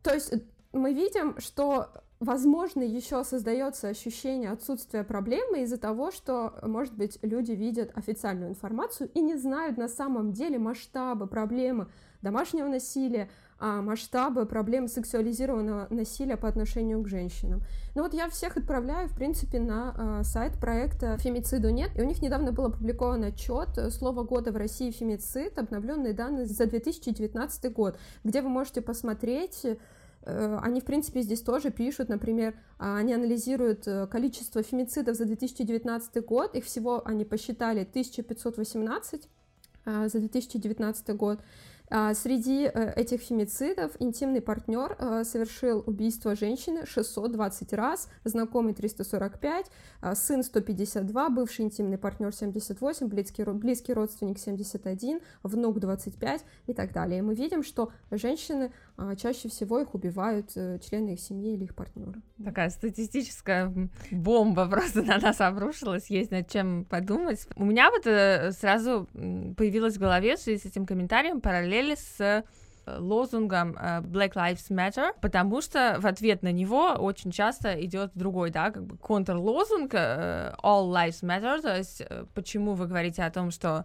То есть мы видим, что возможно, еще создается ощущение отсутствия проблемы из-за того, что, может быть, люди видят официальную информацию и не знают на самом деле масштабы проблемы домашнего насилия, а масштабы проблем сексуализированного насилия по отношению к женщинам. Ну вот я всех отправляю, в принципе, на э, сайт проекта «Фемициду нет», и у них недавно был опубликован отчет «Слово года в России. Фемицид», обновленные данные за 2019 год, где вы можете посмотреть Э, они, в принципе, здесь тоже пишут, например, а, они анализируют э, количество фемицидов за 2019 год, их всего они посчитали 1518 а, за 2019 год, среди э, этих фемицидов интимный партнер э, совершил убийство женщины 620 раз, знакомый 345, а, сын 152, бывший интимный партнер 78, близкий, близкий родственник 71, внук 25 и так далее. Мы видим, что женщины а, чаще всего их убивают э, члены их семьи или их партнеры. Такая статистическая бомба [LAUGHS] просто на нас обрушилась, есть над чем подумать. У меня вот сразу появилась в голове в связи с этим комментарием параллели с э, лозунгом э, Black Lives Matter, потому что в ответ на него очень часто идет другой, да, как бы контрлозунг э, All Lives Matter, то есть почему вы говорите о том, что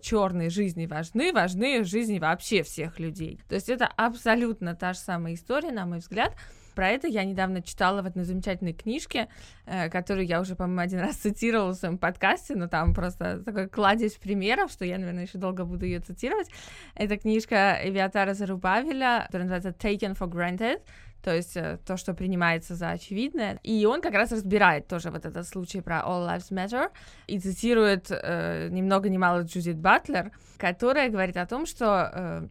черные жизни важны, важны жизни вообще всех людей. То есть это абсолютно та же самая история, на мой взгляд, про это я недавно читала в одной замечательной книжке, э, которую я уже, по-моему, один раз цитировала в своем подкасте, но там просто такой кладезь примеров, что я, наверное, еще долго буду ее цитировать. Это книжка Эвиатара Зарубавеля, которая называется Taken for Granted, то есть э, то, что принимается за очевидное. И он как раз разбирает тоже вот этот случай про All Lives Matter и цитирует э, ни много ни мало Джудит Батлер, которая говорит о том, что э,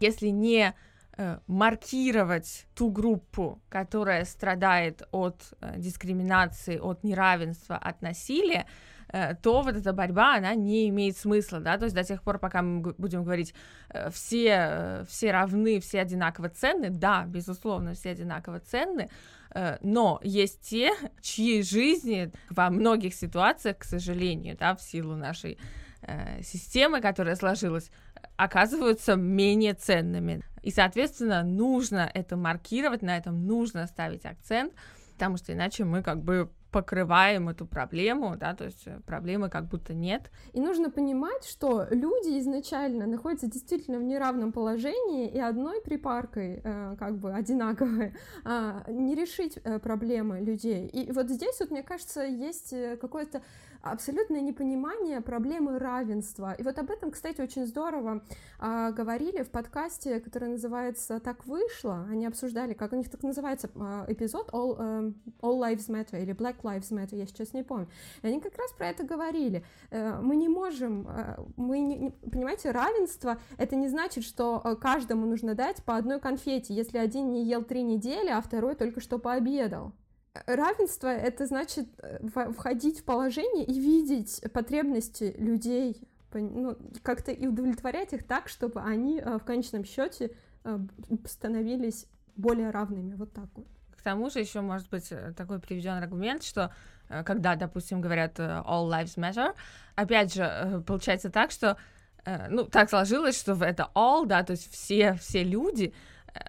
если не маркировать ту группу, которая страдает от э, дискриминации, от неравенства, от насилия, э, то вот эта борьба, она не имеет смысла, да, то есть до тех пор, пока мы будем говорить, все, все равны, все одинаково ценны, да, безусловно, все одинаково ценны, но есть те, чьи жизни во многих ситуациях, к сожалению, да, в силу нашей системы, которая сложилась, оказываются менее ценными. И, соответственно, нужно это маркировать, на этом нужно ставить акцент, потому что иначе мы как бы покрываем эту проблему, да, то есть э, проблемы как будто нет. И нужно понимать, что люди изначально находятся действительно в неравном положении, и одной припаркой, э, как бы одинаковой, э, [LAUGHS] не решить э, проблемы людей. И вот здесь вот, мне кажется, есть э, какое-то абсолютное непонимание проблемы равенства. И вот об этом, кстати, очень здорово а, говорили в подкасте, который называется «Так вышло». Они обсуждали, как у них так называется а, эпизод All, um, All Lives Matter или Black Lives Matter, я сейчас не помню. И они как раз про это говорили. Uh, мы не можем, uh, мы не, не, понимаете, равенство — это не значит, что uh, каждому нужно дать по одной конфете, если один не ел три недели, а второй только что пообедал равенство это значит э, входить в положение и видеть потребности людей, ну, как-то и удовлетворять их так, чтобы они э, в конечном счете становились более равными, вот так вот. К тому же еще может быть такой приведен аргумент, что когда, допустим, говорят all lives matter, опять же, получается так, что ну, так сложилось, что это all, да, то есть все, все люди,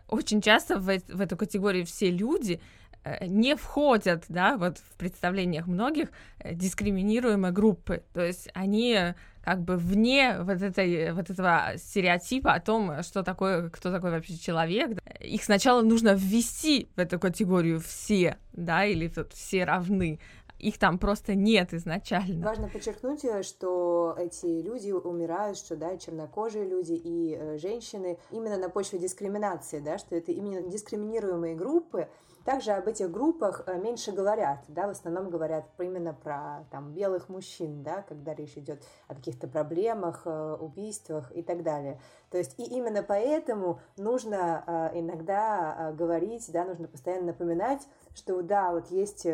очень часто в, в эту категорию все люди Э, не входят, да, вот в представлениях многих э, дискриминируемые группы, то есть они как бы вне вот, этой, вот этого стереотипа о том, что такое, кто такой вообще человек. Их сначала нужно ввести в эту категорию все, да, или вот все равны, их там просто нет изначально. Важно подчеркнуть, э, что эти люди умирают, что да, чернокожие люди и э, женщины именно на почве дискриминации, да, что это именно дискриминируемые группы, также об этих группах э, меньше говорят, да, в основном говорят именно про там, белых мужчин, да, когда речь идет о каких-то проблемах, э, убийствах и так далее. То есть и именно поэтому нужно э, иногда говорить, да, нужно постоянно напоминать, что да, вот есть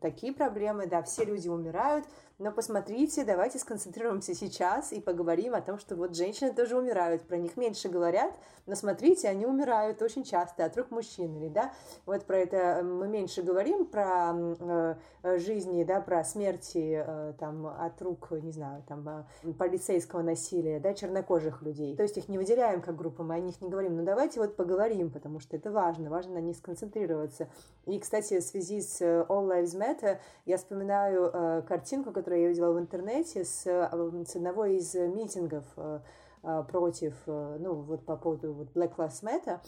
такие проблемы, да, все люди умирают, но посмотрите, давайте сконцентрируемся сейчас и поговорим о том, что вот женщины тоже умирают, про них меньше говорят, но смотрите, они умирают очень часто от рук мужчин, или да, вот про это мы меньше говорим, про э, жизни, да, про смерти э, там от рук, не знаю, там э, полицейского насилия, да, чернокожих людей. То есть их не выделяем как группу, мы о них не говорим, но давайте вот поговорим, потому что это важно, важно на них сконцентрироваться. И, кстати, в связи с э, All Lives Matter я вспоминаю э, картинку, которую которое я видела в интернете с, э, с одного из митингов э, э, против, ну, вот по поводу вот Black Lives Matter,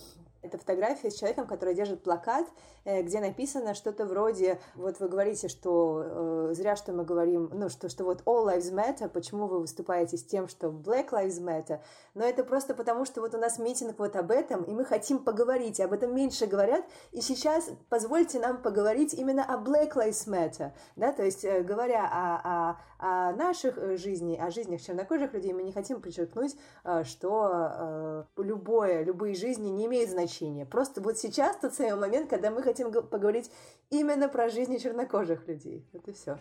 это фотография с человеком, который держит плакат, э, где написано что-то вроде, вот вы говорите, что э, зря, что мы говорим, ну, что, что вот all lives matter, почему вы выступаете с тем, что black lives matter, но это просто потому, что вот у нас митинг вот об этом, и мы хотим поговорить, об этом меньше говорят, и сейчас позвольте нам поговорить именно о black lives matter, да, то есть э, говоря о, о, о наших э, жизнях, о жизнях чернокожих людей, мы не хотим подчеркнуть, э, что э, любое, любые жизни не имеют значения. Просто вот сейчас тот самый момент, когда мы хотим поговорить именно про жизни чернокожих людей. Это все.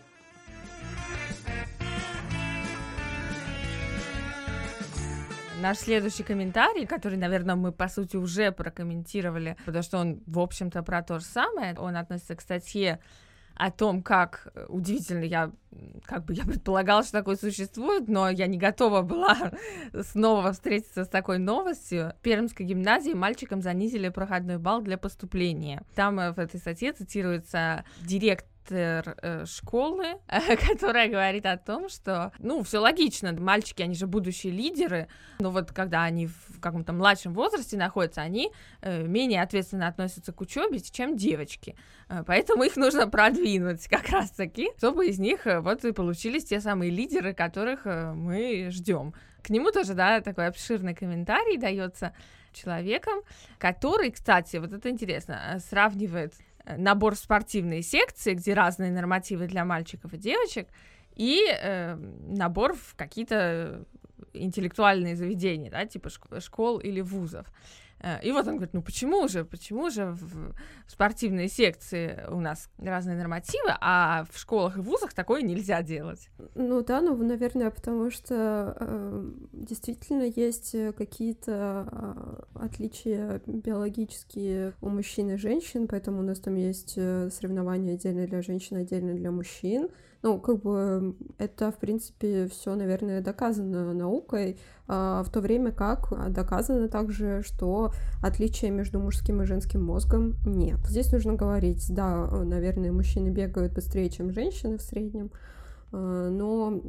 Наш следующий комментарий, который, наверное, мы, по сути, уже прокомментировали, потому что он, в общем-то, про то же самое. Он относится к статье о том, как э, удивительно я, как бы я предполагала, что такое существует, но я не готова была [LAUGHS] снова встретиться с такой новостью. В Пермской гимназии мальчикам занизили проходной балл для поступления. Там э, в этой статье цитируется директор директор э, школы, [LAUGHS] которая говорит о том, что, ну, все логично, мальчики, они же будущие лидеры, но вот когда они в каком-то младшем возрасте находятся, они э, менее ответственно относятся к учебе, чем девочки. Э, поэтому их нужно продвинуть как раз-таки, чтобы из них вот и получились те самые лидеры, которых мы ждем. К нему тоже, да, такой обширный комментарий дается человеком, который, кстати, вот это интересно, сравнивает набор в спортивные секции, где разные нормативы для мальчиков и девочек, и э, набор в какие-то интеллектуальные заведения, да, типа школ или вузов. Э, и вот он говорит, ну почему же, почему же в спортивной секции у нас разные нормативы, а в школах и вузах такое нельзя делать? Ну да, ну, наверное, потому что э, действительно есть какие-то э, отличия биологические у мужчин и женщин, поэтому у нас там есть э, соревнования отдельно для женщин, отдельно для мужчин. Ну, как бы это, в принципе, все, наверное, доказано наукой, а, в то время как доказано также, что отличия между мужским и женским мозгом нет. Здесь нужно говорить, да, наверное, мужчины бегают быстрее, чем женщины в среднем, но,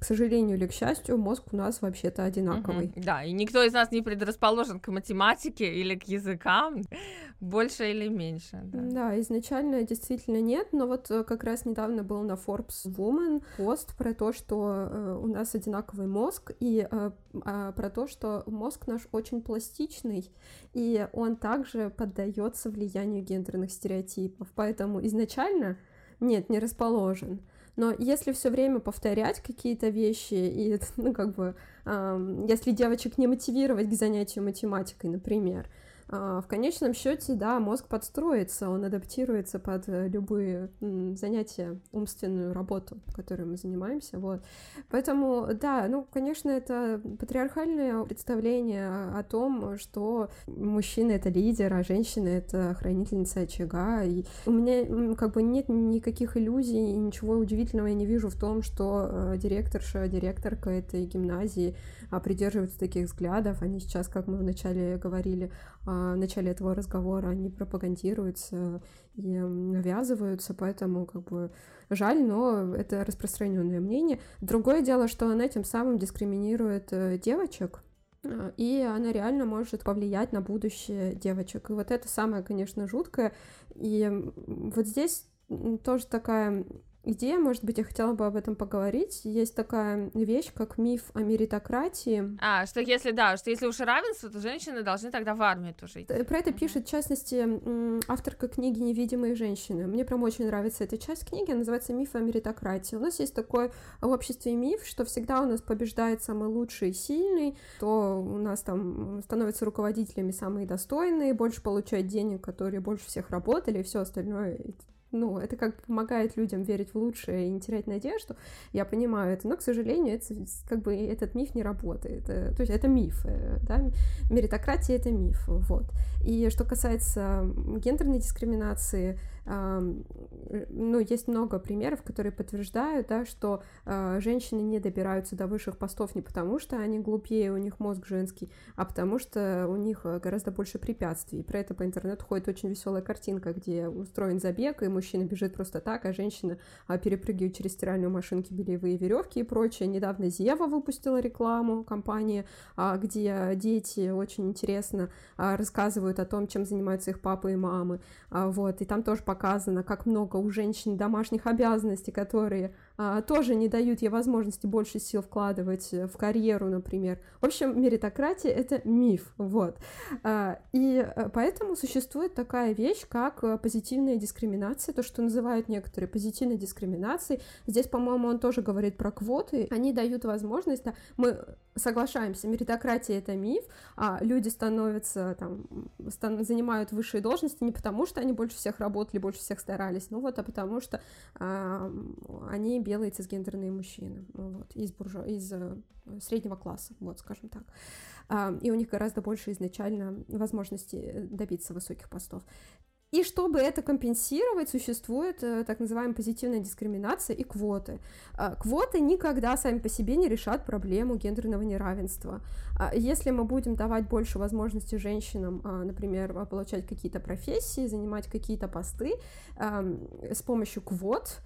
к сожалению или к счастью, мозг у нас вообще-то одинаковый. Угу, да, и никто из нас не предрасположен к математике или к языкам, [LAUGHS] больше или меньше. Да. да, изначально действительно нет, но вот э, как раз недавно был на Forbes Woman пост про то, что э, у нас одинаковый мозг, и а, про то, что мозг наш очень пластичный, и он также поддается влиянию гендерных стереотипов, поэтому изначально нет, не расположен. Но если все время повторять какие-то вещи и, [LAUGHS] ну, как бы, э, если девочек не мотивировать к занятию математикой, например, в конечном счете, да, мозг подстроится, он адаптируется под э, любые занятия, умственную работу, которой мы занимаемся, вот. Поэтому, да, ну, конечно, это патриархальное представление о том, что мужчина — это лидер, а женщина — это хранительница очага, и у меня как бы нет никаких иллюзий, ничего удивительного я не вижу в том, что э, директорша, директорка этой гимназии а, придерживаются таких взглядов, они сейчас, как мы вначале говорили, а, в начале этого разговора, они пропагандируются и навязываются, поэтому как бы жаль, но это распространенное мнение. Другое дело, что она тем самым дискриминирует э, девочек, э, и она реально может повлиять на будущее девочек. И вот это самое, конечно, жуткое. И вот здесь тоже такая идея, может быть, я хотела бы об этом поговорить. Есть такая вещь, как миф о меритократии. А, что если, да, что если уж равенство, то женщины должны тогда в армию тоже идти. Про это пишет, в частности, авторка книги «Невидимые женщины». Мне прям очень нравится эта часть книги, она называется «Миф о меритократии». У нас есть такой в обществе миф, что всегда у нас побеждает самый лучший и сильный, то у нас там становятся руководителями самые достойные, больше получают денег, которые больше всех работали, и все остальное ну, это как помогает людям верить в лучшее и не терять надежду, я понимаю это, но, к сожалению, это, как бы этот миф не работает, э, то есть это миф, э, да, меритократия — это миф, вот. И что касается гендерной дискриминации, ну, есть много примеров, которые подтверждают, да, что э, женщины не добираются до высших постов не потому, что они глупее, у них мозг женский, а потому что у них э, гораздо больше препятствий. Про это по интернету ходит очень веселая картинка, где устроен забег, и мужчина бежит просто так, а женщина э, перепрыгивает через стиральную машинки, белевые веревки и прочее. Недавно Зева выпустила рекламу, компания, э, где дети очень интересно э, рассказывают о том, чем занимаются их папы и мамы. Э, вот, и там тоже показано, как много у женщин домашних обязанностей, которые тоже не дают ей возможности больше сил вкладывать в карьеру, например. В общем, меритократия — это миф, вот. А, и э, поэтому существует такая вещь, как э, позитивная дискриминация, то, что называют некоторые позитивной дискриминацией. Здесь, по-моему, он тоже говорит про квоты. Они дают возможность, да, мы соглашаемся, меритократия — это миф, а люди становятся, там, стан- занимают высшие должности не потому, что они больше всех работали, больше всех старались, ну вот, а потому что а, они белые цисгендерные мужчины, вот, из, буржу... из э, среднего класса, вот, скажем так. А, и у них гораздо больше изначально возможностей добиться высоких постов. И чтобы это компенсировать, существует э, так называемая позитивная дискриминация и квоты. А, квоты никогда сами по себе не решат проблему гендерного неравенства. А, если мы будем давать больше возможностей женщинам, например, получать какие-то профессии, занимать какие-то посты с помощью квот,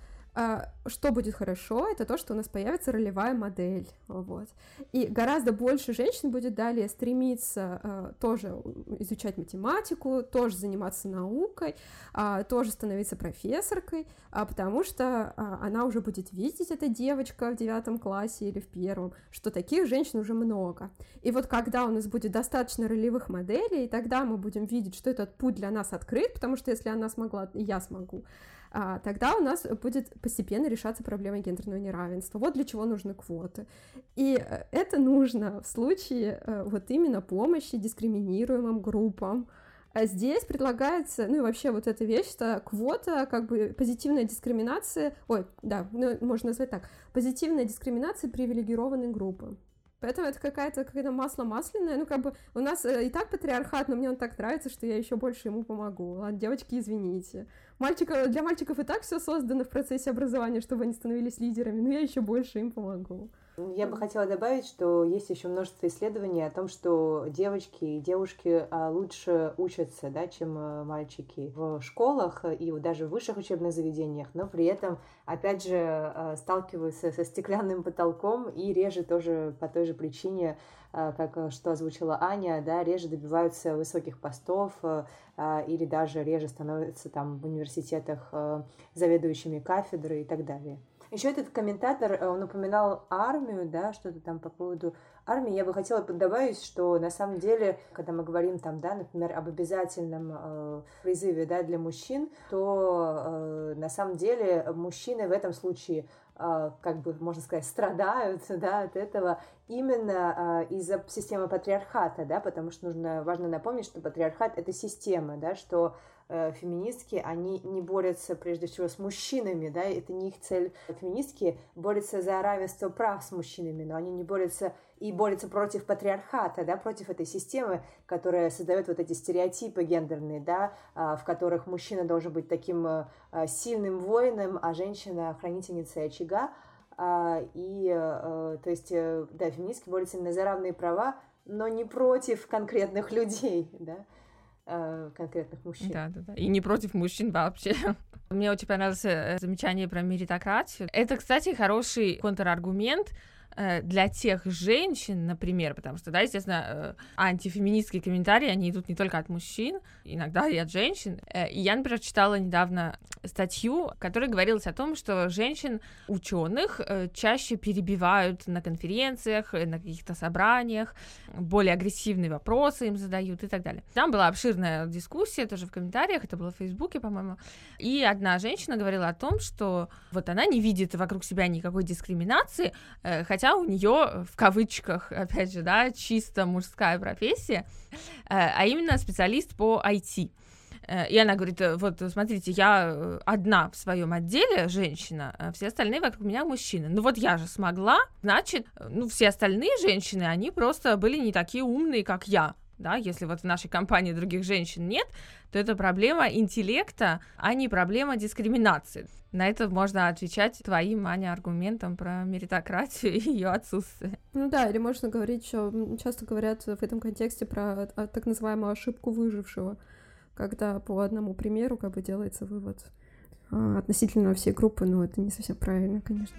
что будет хорошо, это то, что у нас появится ролевая модель, вот. И гораздо больше женщин будет далее стремиться uh, тоже изучать математику, тоже заниматься наукой, uh, тоже становиться профессоркой, потому что она уже будет видеть, эта девочка в девятом классе или в первом, что таких женщин уже много. И вот когда у нас будет достаточно ролевых моделей, тогда мы будем видеть, что этот путь для нас открыт, потому что если она смогла, я смогу а, тогда у нас будет постепенно решаться проблема гендерного неравенства. Вот для чего нужны квоты. И э, это нужно в случае э, вот именно помощи дискриминируемым группам. А здесь предлагается, ну и вообще вот эта вещь, что квота, как бы позитивная дискриминация, ой, да, ну, можно назвать так, позитивная дискриминация привилегированной группы. Поэтому это какая-то какое-то масло масляное. Ну, как бы у нас э, и так патриархат, но мне он так нравится, что я еще больше ему помогу. Ладно, девочки, извините. Мальчика, для мальчиков и так все создано в процессе образования, чтобы они становились лидерами, но я еще больше им помогу. Я бы хотела добавить, что есть еще множество исследований о том, что девочки и девушки а, лучше учатся, да, чем э, мальчики в школах и даже в высших учебных заведениях, но при этом, опять же, а, сталкиваются со стеклянным потолком и реже тоже по той же причине, а, как что озвучила Аня, да, реже добиваются высоких постов или даже реже становятся там в университетах заведующими кафедры и так далее. Еще этот комментатор, э, он упоминал армию, да, что-то там по поводу армии. Я бы хотела добавить, что на самом деле, когда мы говорим там, да, например, об обязательном э, призыве, да, для мужчин, то э, на самом деле мужчины в этом случае а, как бы, можно сказать, страдают [LAUGHS] да, от этого именно а, из-за системы патриархата, да, потому что нужно, важно напомнить, что патриархат — это система, да, что э, феминистки, они не борются прежде всего с мужчинами, да, это не их цель. Феминистки борются за равенство прав с мужчинами, но они не борются и борются против патриархата, да, против этой системы, которая создает вот эти стереотипы гендерные, да, а, в которых мужчина должен быть таким э, сильным воином, а женщина хранительницей очага. А, и, э, то есть, э, да, феминистки борются именно за равные права, но не против конкретных [LAUGHS] людей, да, конкретных мужчин. Да, да, да. И не против мужчин вообще. [LAUGHS] Мне очень понравилось замечание про меритократию. Это, кстати, хороший контраргумент Э, для тех женщин, например, потому что, да, естественно, э, антифеминистские комментарии, они идут не только от мужчин, иногда и от женщин. Э, и я, например, читала недавно статью, в которой говорилось о том, что женщин ученых чаще перебивают на конференциях, на каких-то собраниях, более агрессивные вопросы им задают и так далее. Там была обширная дискуссия, тоже в комментариях, это было в Фейсбуке, по-моему, и одна женщина говорила о том, что вот она не видит вокруг себя никакой дискриминации, хотя хотя у нее в кавычках, опять же, да, чисто мужская профессия, э, а именно специалист по IT. Э, и она говорит, э, вот смотрите, я одна в своем отделе женщина, а все остальные вокруг меня мужчины. Ну вот я же смогла, значит, ну все остальные женщины, они просто были не такие умные, как я. Да, если вот в нашей компании других женщин нет, то это проблема интеллекта, а не проблема дискриминации. На это можно отвечать твоим, Аня, аргументом про меритократию [LAUGHS] и ее отсутствие. Ну да, или можно говорить еще, часто говорят в этом контексте про так называемую ошибку выжившего, когда по одному примеру как бы делается вывод а, относительно всей группы, но это не совсем правильно, конечно.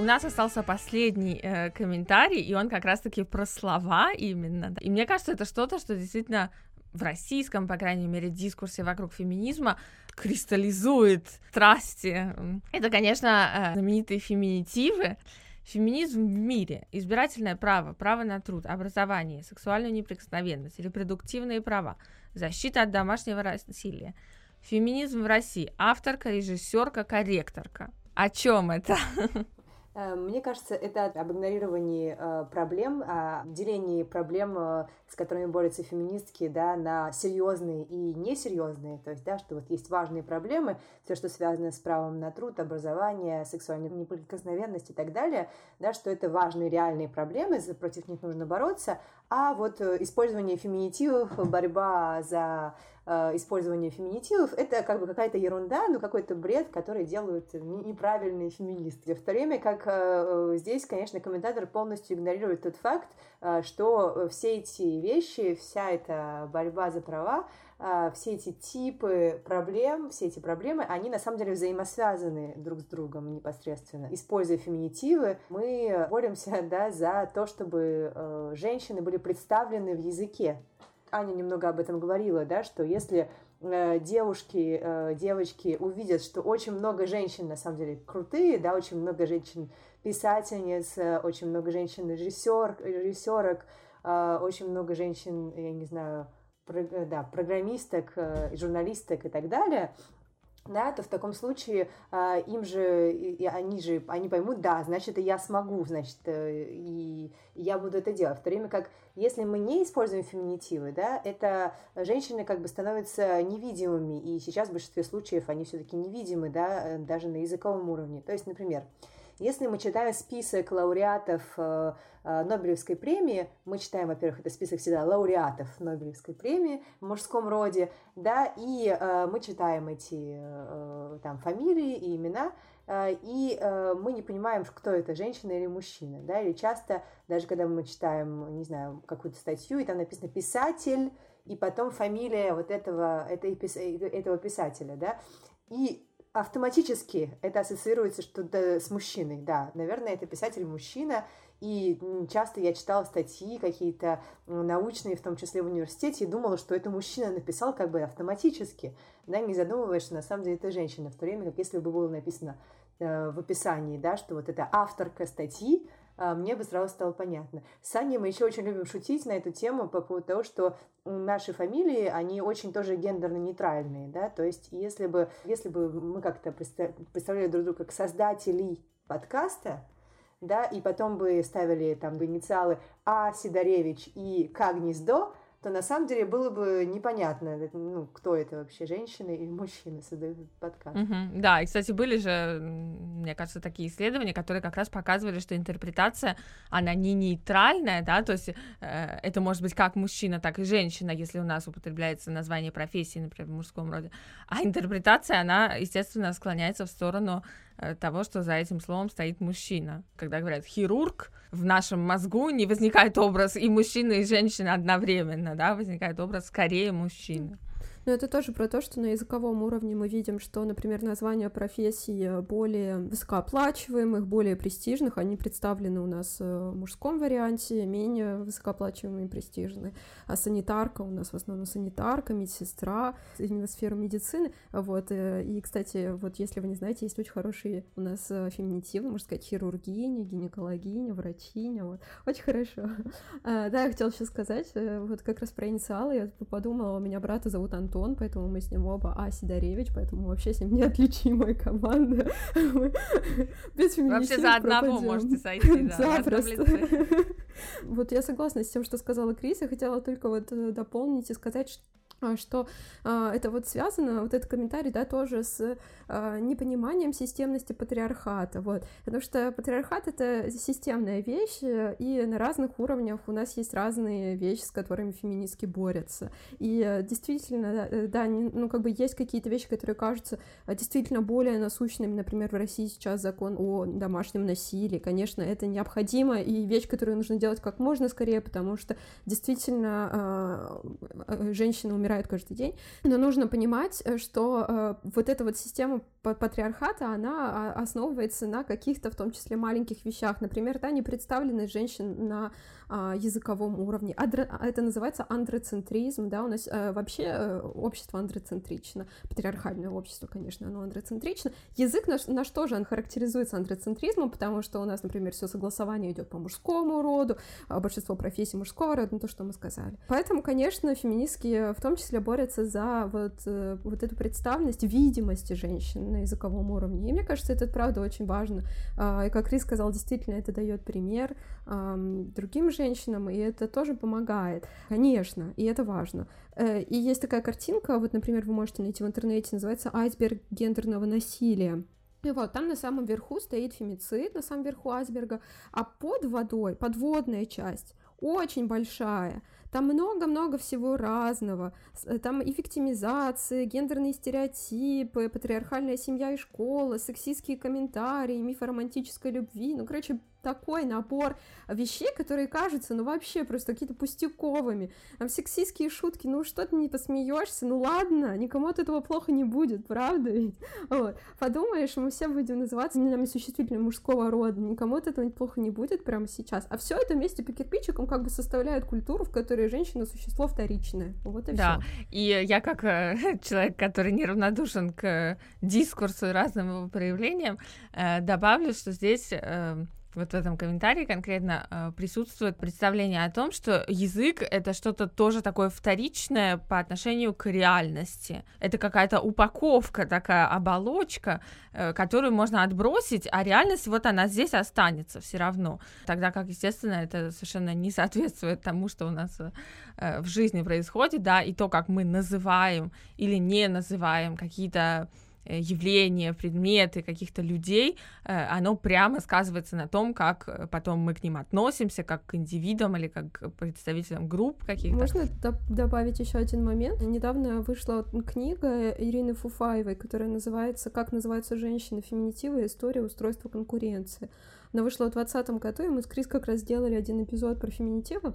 У нас остался последний э, комментарий, и он как раз-таки про слова именно. И мне кажется, это что-то, что действительно в российском, по крайней мере, дискурсе вокруг феминизма кристаллизует страсти. Это, конечно, э, знаменитые феминитивы. Феминизм в мире, избирательное право, право на труд, образование, сексуальную неприкосновенность, репродуктивные права, защита от домашнего насилия. Феминизм в России. Авторка, режиссерка, корректорка. О чем это? [LAUGHS] Э, мне кажется, это об игнорировании э, проблем, о делении проблем, э, с которыми борются феминистки, да, на серьезные и несерьезные. То есть, да, что вот есть важные проблемы, все, что связано с правом на труд, образование, сексуальную неприкосновенность и так далее, да, что это важные реальные проблемы, против них нужно бороться, а вот использование феминитивов, борьба за Э, использование феминитивов, это как бы какая-то ерунда, ну какой-то бред, который делают неправильные феминистки. В то время как э, здесь, конечно, комментатор полностью игнорирует тот факт, э, что все эти вещи, вся эта борьба за права, все эти типы проблем, все эти проблемы, они на самом деле взаимосвязаны друг с другом непосредственно. Используя феминитивы, мы боремся [LAUGHS] да, за то, чтобы женщины были представлены в языке Аня немного об этом говорила, да, что если э, девушки, э, девочки увидят, что очень много женщин, на самом деле, крутые, да, очень много женщин писательниц, э, очень много женщин режиссер, режиссерок, э, очень много женщин, я не знаю, да, программисток, э, журналисток и так далее, да, то в таком случае э, им же, и они же, они поймут, да, значит, и я смогу, значит, э, и, и я буду это делать. В то время как, если мы не используем феминитивы, да, это женщины как бы становятся невидимыми, и сейчас в большинстве случаев они все-таки невидимы, да, э, даже на языковом уровне. То есть, например, если мы читаем список лауреатов э, э, Нобелевской премии, мы читаем, во-первых, это список всегда лауреатов Нобелевской премии в мужском роде, да, и э, мы читаем эти там фамилии и имена, и мы не понимаем, кто это, женщина или мужчина, да, или часто, даже когда мы читаем, не знаю, какую-то статью, и там написано «писатель», и потом фамилия вот этого, этого писателя, да, и автоматически это ассоциируется что-то с мужчиной, да. Наверное, это писатель мужчина, и часто я читала статьи какие-то научные, в том числе в университете, и думала, что это мужчина написал как бы автоматически, да, не задумываясь, что на самом деле это женщина, в то время как если бы было написано э, в описании, да, что вот это авторка статьи, мне бы сразу стало понятно. С Саней мы еще очень любим шутить на эту тему по поводу того, что наши фамилии, они очень тоже гендерно-нейтральные, да, то есть если бы, если бы мы как-то представляли друг друга как создателей подкаста, да, и потом бы ставили там бы инициалы А. Сидоревич и К. Гнездо, то на самом деле было бы непонятно, ну, кто это вообще, женщина или мужчина создает этот подкаст. Uh-huh. Да, и, кстати, были же, мне кажется, такие исследования, которые как раз показывали, что интерпретация, она не нейтральная, да, то есть э, это может быть как мужчина, так и женщина, если у нас употребляется название профессии, например, в мужском роде, а [LAUGHS] интерпретация, она, естественно, склоняется в сторону Э, того, что за этим словом стоит мужчина. Когда говорят хирург, в нашем мозгу не возникает образ и мужчины, и женщины одновременно, да, возникает образ скорее мужчины. Но это тоже про то, что на языковом уровне мы видим, что, например, названия профессий более высокооплачиваемых, более престижных, они представлены у нас в мужском варианте, менее высокооплачиваемые и престижные. А санитарка у нас в основном санитарка, медсестра, именно сфера медицины. Вот. Э, и, кстати, вот если вы не знаете, есть очень хорошие у нас э, феминитивы, можно сказать, хирургиня, гинекологиня, врачиня. Вот. Очень хорошо. [LAUGHS] А, да, я хотела сейчас сказать, э, вот как раз про инициалы я подумала, у меня брата зовут Антон, Антон, поэтому мы с ним оба А. Сидоревич, поэтому вообще с ним неотличимая команда. [LAUGHS] Без Вообще за одного можете сойти, да. Запросто. [LAUGHS] [LAUGHS] Вот я согласна с тем, что сказала Крис, я хотела только вот э, дополнить и сказать, что а, что а, это вот связано, вот этот комментарий, да, тоже с а, непониманием системности патриархата, вот, потому что патриархат — это системная вещь, и на разных уровнях у нас есть разные вещи, с которыми феминистки борются, и действительно, да, ну, как бы есть какие-то вещи, которые кажутся действительно более насущными, например, в России сейчас закон о домашнем насилии, конечно, это необходимо, и вещь, которую нужно делать как можно скорее, потому что действительно женщины умирают умирают каждый день. Но нужно понимать, э, что э, вот эта вот система патриархата, она а, основывается на каких-то, в том числе, маленьких вещах. Например, да, непредставленность женщин на а, языковом уровне. А, это называется андроцентризм, да, у нас вообще общество андроцентрично, патриархальное общество, конечно, оно андроцентрично. Язык наш, наш тоже, характеризуется андроцентризмом, потому что у нас, например, все согласование идет по мужскому роду, а большинство профессий мужского рода, ну, то, что мы сказали. Поэтому, конечно, феминистки в том числе борются за вот, э, вот эту представленность видимости женщин на языковом уровне. И мне кажется, это правда очень важно. И как Крис сказал, действительно, это дает пример другим женщинам, и это тоже помогает, конечно, и это важно. Э, и есть такая картинка, вот, например, вы можете найти в интернете, называется «Айсберг гендерного насилия». И вот там на самом верху стоит фемицид, на самом верху айсберга, а под водой подводная часть очень большая. Там много-много всего разного. Э, там и виктимизация, гендерные стереотипы, патриархальная семья и школа, сексистские комментарии, миф о романтической любви. Ну, короче, такой набор вещей, которые кажутся, ну, вообще просто какие-то пустяковыми. Там сексистские шутки, ну, что ты не посмеешься, ну, ладно, никому от этого плохо не будет, правда ведь? Вот. Подумаешь, мы все будем называться именами существительными мужского рода, никому от этого плохо не будет прямо сейчас. А все это вместе по кирпичикам как бы составляет культуру, в которой женщина существо вторичное. Вот и да. все. И я как э, [LAUGHS] человек, который неравнодушен к дискурсу и разным его проявлениям, э, добавлю, что здесь э, вот в этом комментарии конкретно э, присутствует представление о том, что язык это что-то тоже такое вторичное по отношению к реальности. Это какая-то упаковка, такая оболочка, э, которую можно отбросить, а реальность вот она здесь останется все равно. Тогда как, естественно, это совершенно не соответствует тому, что у нас э, в жизни происходит, да, и то, как мы называем или не называем какие-то Э, явления, предметы каких-то людей, э, оно прямо сказывается на том, как э, потом мы к ним относимся, как к индивидуам или как к представителям групп каких-то. Можно добавить еще один момент? Недавно вышла книга Ирины Фуфаевой, которая называется «Как называются женщины, феминитивы. История устройства конкуренции». Она вышла в 2020 году, и мы с Крис как раз сделали один эпизод про феминитивы.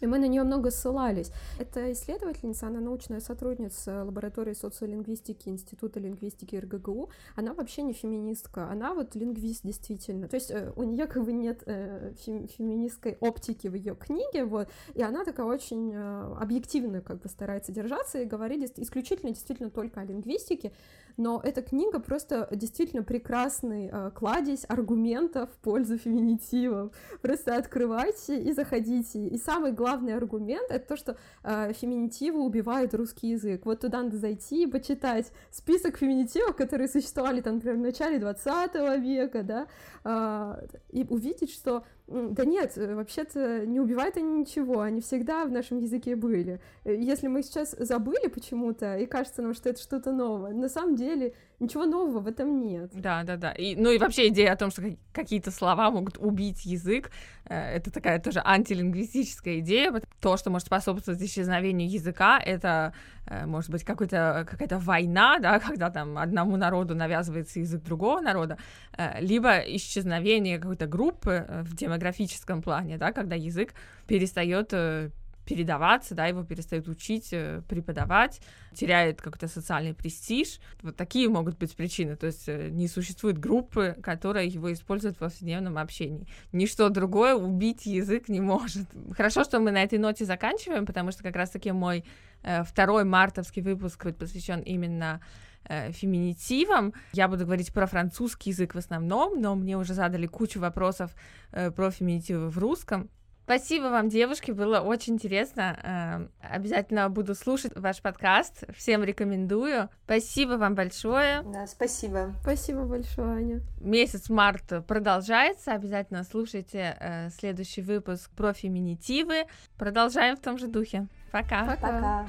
И мы на нее много ссылались. Это исследовательница, она научная сотрудница лаборатории социолингвистики Института лингвистики РГГУ. Она вообще не феминистка, она вот лингвист действительно. То есть э, у нее как бы нет э, феминистской оптики в ее книге, вот, и она такая очень э, объективно как бы старается держаться и говорит исключительно действительно только о лингвистике, но эта книга просто действительно прекрасный э, кладезь аргументов в пользу феминитивов. Просто открывайте и заходите. И самый главный аргумент — это то, что э, феминитивы убивают русский язык. Вот туда надо зайти и почитать список феминитивов, которые существовали там, например, в начале 20 века, да, э, и увидеть, что да нет, э, вообще-то не убивают они ничего, они всегда в нашем языке были. Э, если мы сейчас забыли почему-то, и кажется нам, что это что-то новое, на самом деле ничего нового в этом нет. Да, да, да. И, ну и вообще идея о том, что какие-то слова могут убить язык, э, это такая тоже антилингвистическая идея. То, что может способствовать исчезновению языка, это может быть какая-то война, да, когда там одному народу навязывается язык другого народа, либо исчезновение какой-то группы в демократии этнографическом плане, да, когда язык перестает э, передаваться, да, его перестают учить, э, преподавать, теряет какой-то социальный престиж. Вот такие могут быть причины. То есть э, не существует группы, которая его использует в повседневном общении. Ничто другое убить язык не может. Хорошо, что мы на этой ноте заканчиваем, потому что как раз-таки мой второй мартовский выпуск будет посвящен именно э, феминитивом. Я буду говорить про французский язык в основном, но мне уже задали кучу вопросов э, про феминитивы в русском. Спасибо вам, девушки, было очень интересно. Э, обязательно буду слушать ваш подкаст. Всем рекомендую. Спасибо вам большое. Да, спасибо. Спасибо большое, Аня. Месяц март продолжается. Обязательно слушайте э, следующий выпуск про феминитивы. Продолжаем в том же духе. Пока. Пока. Пока.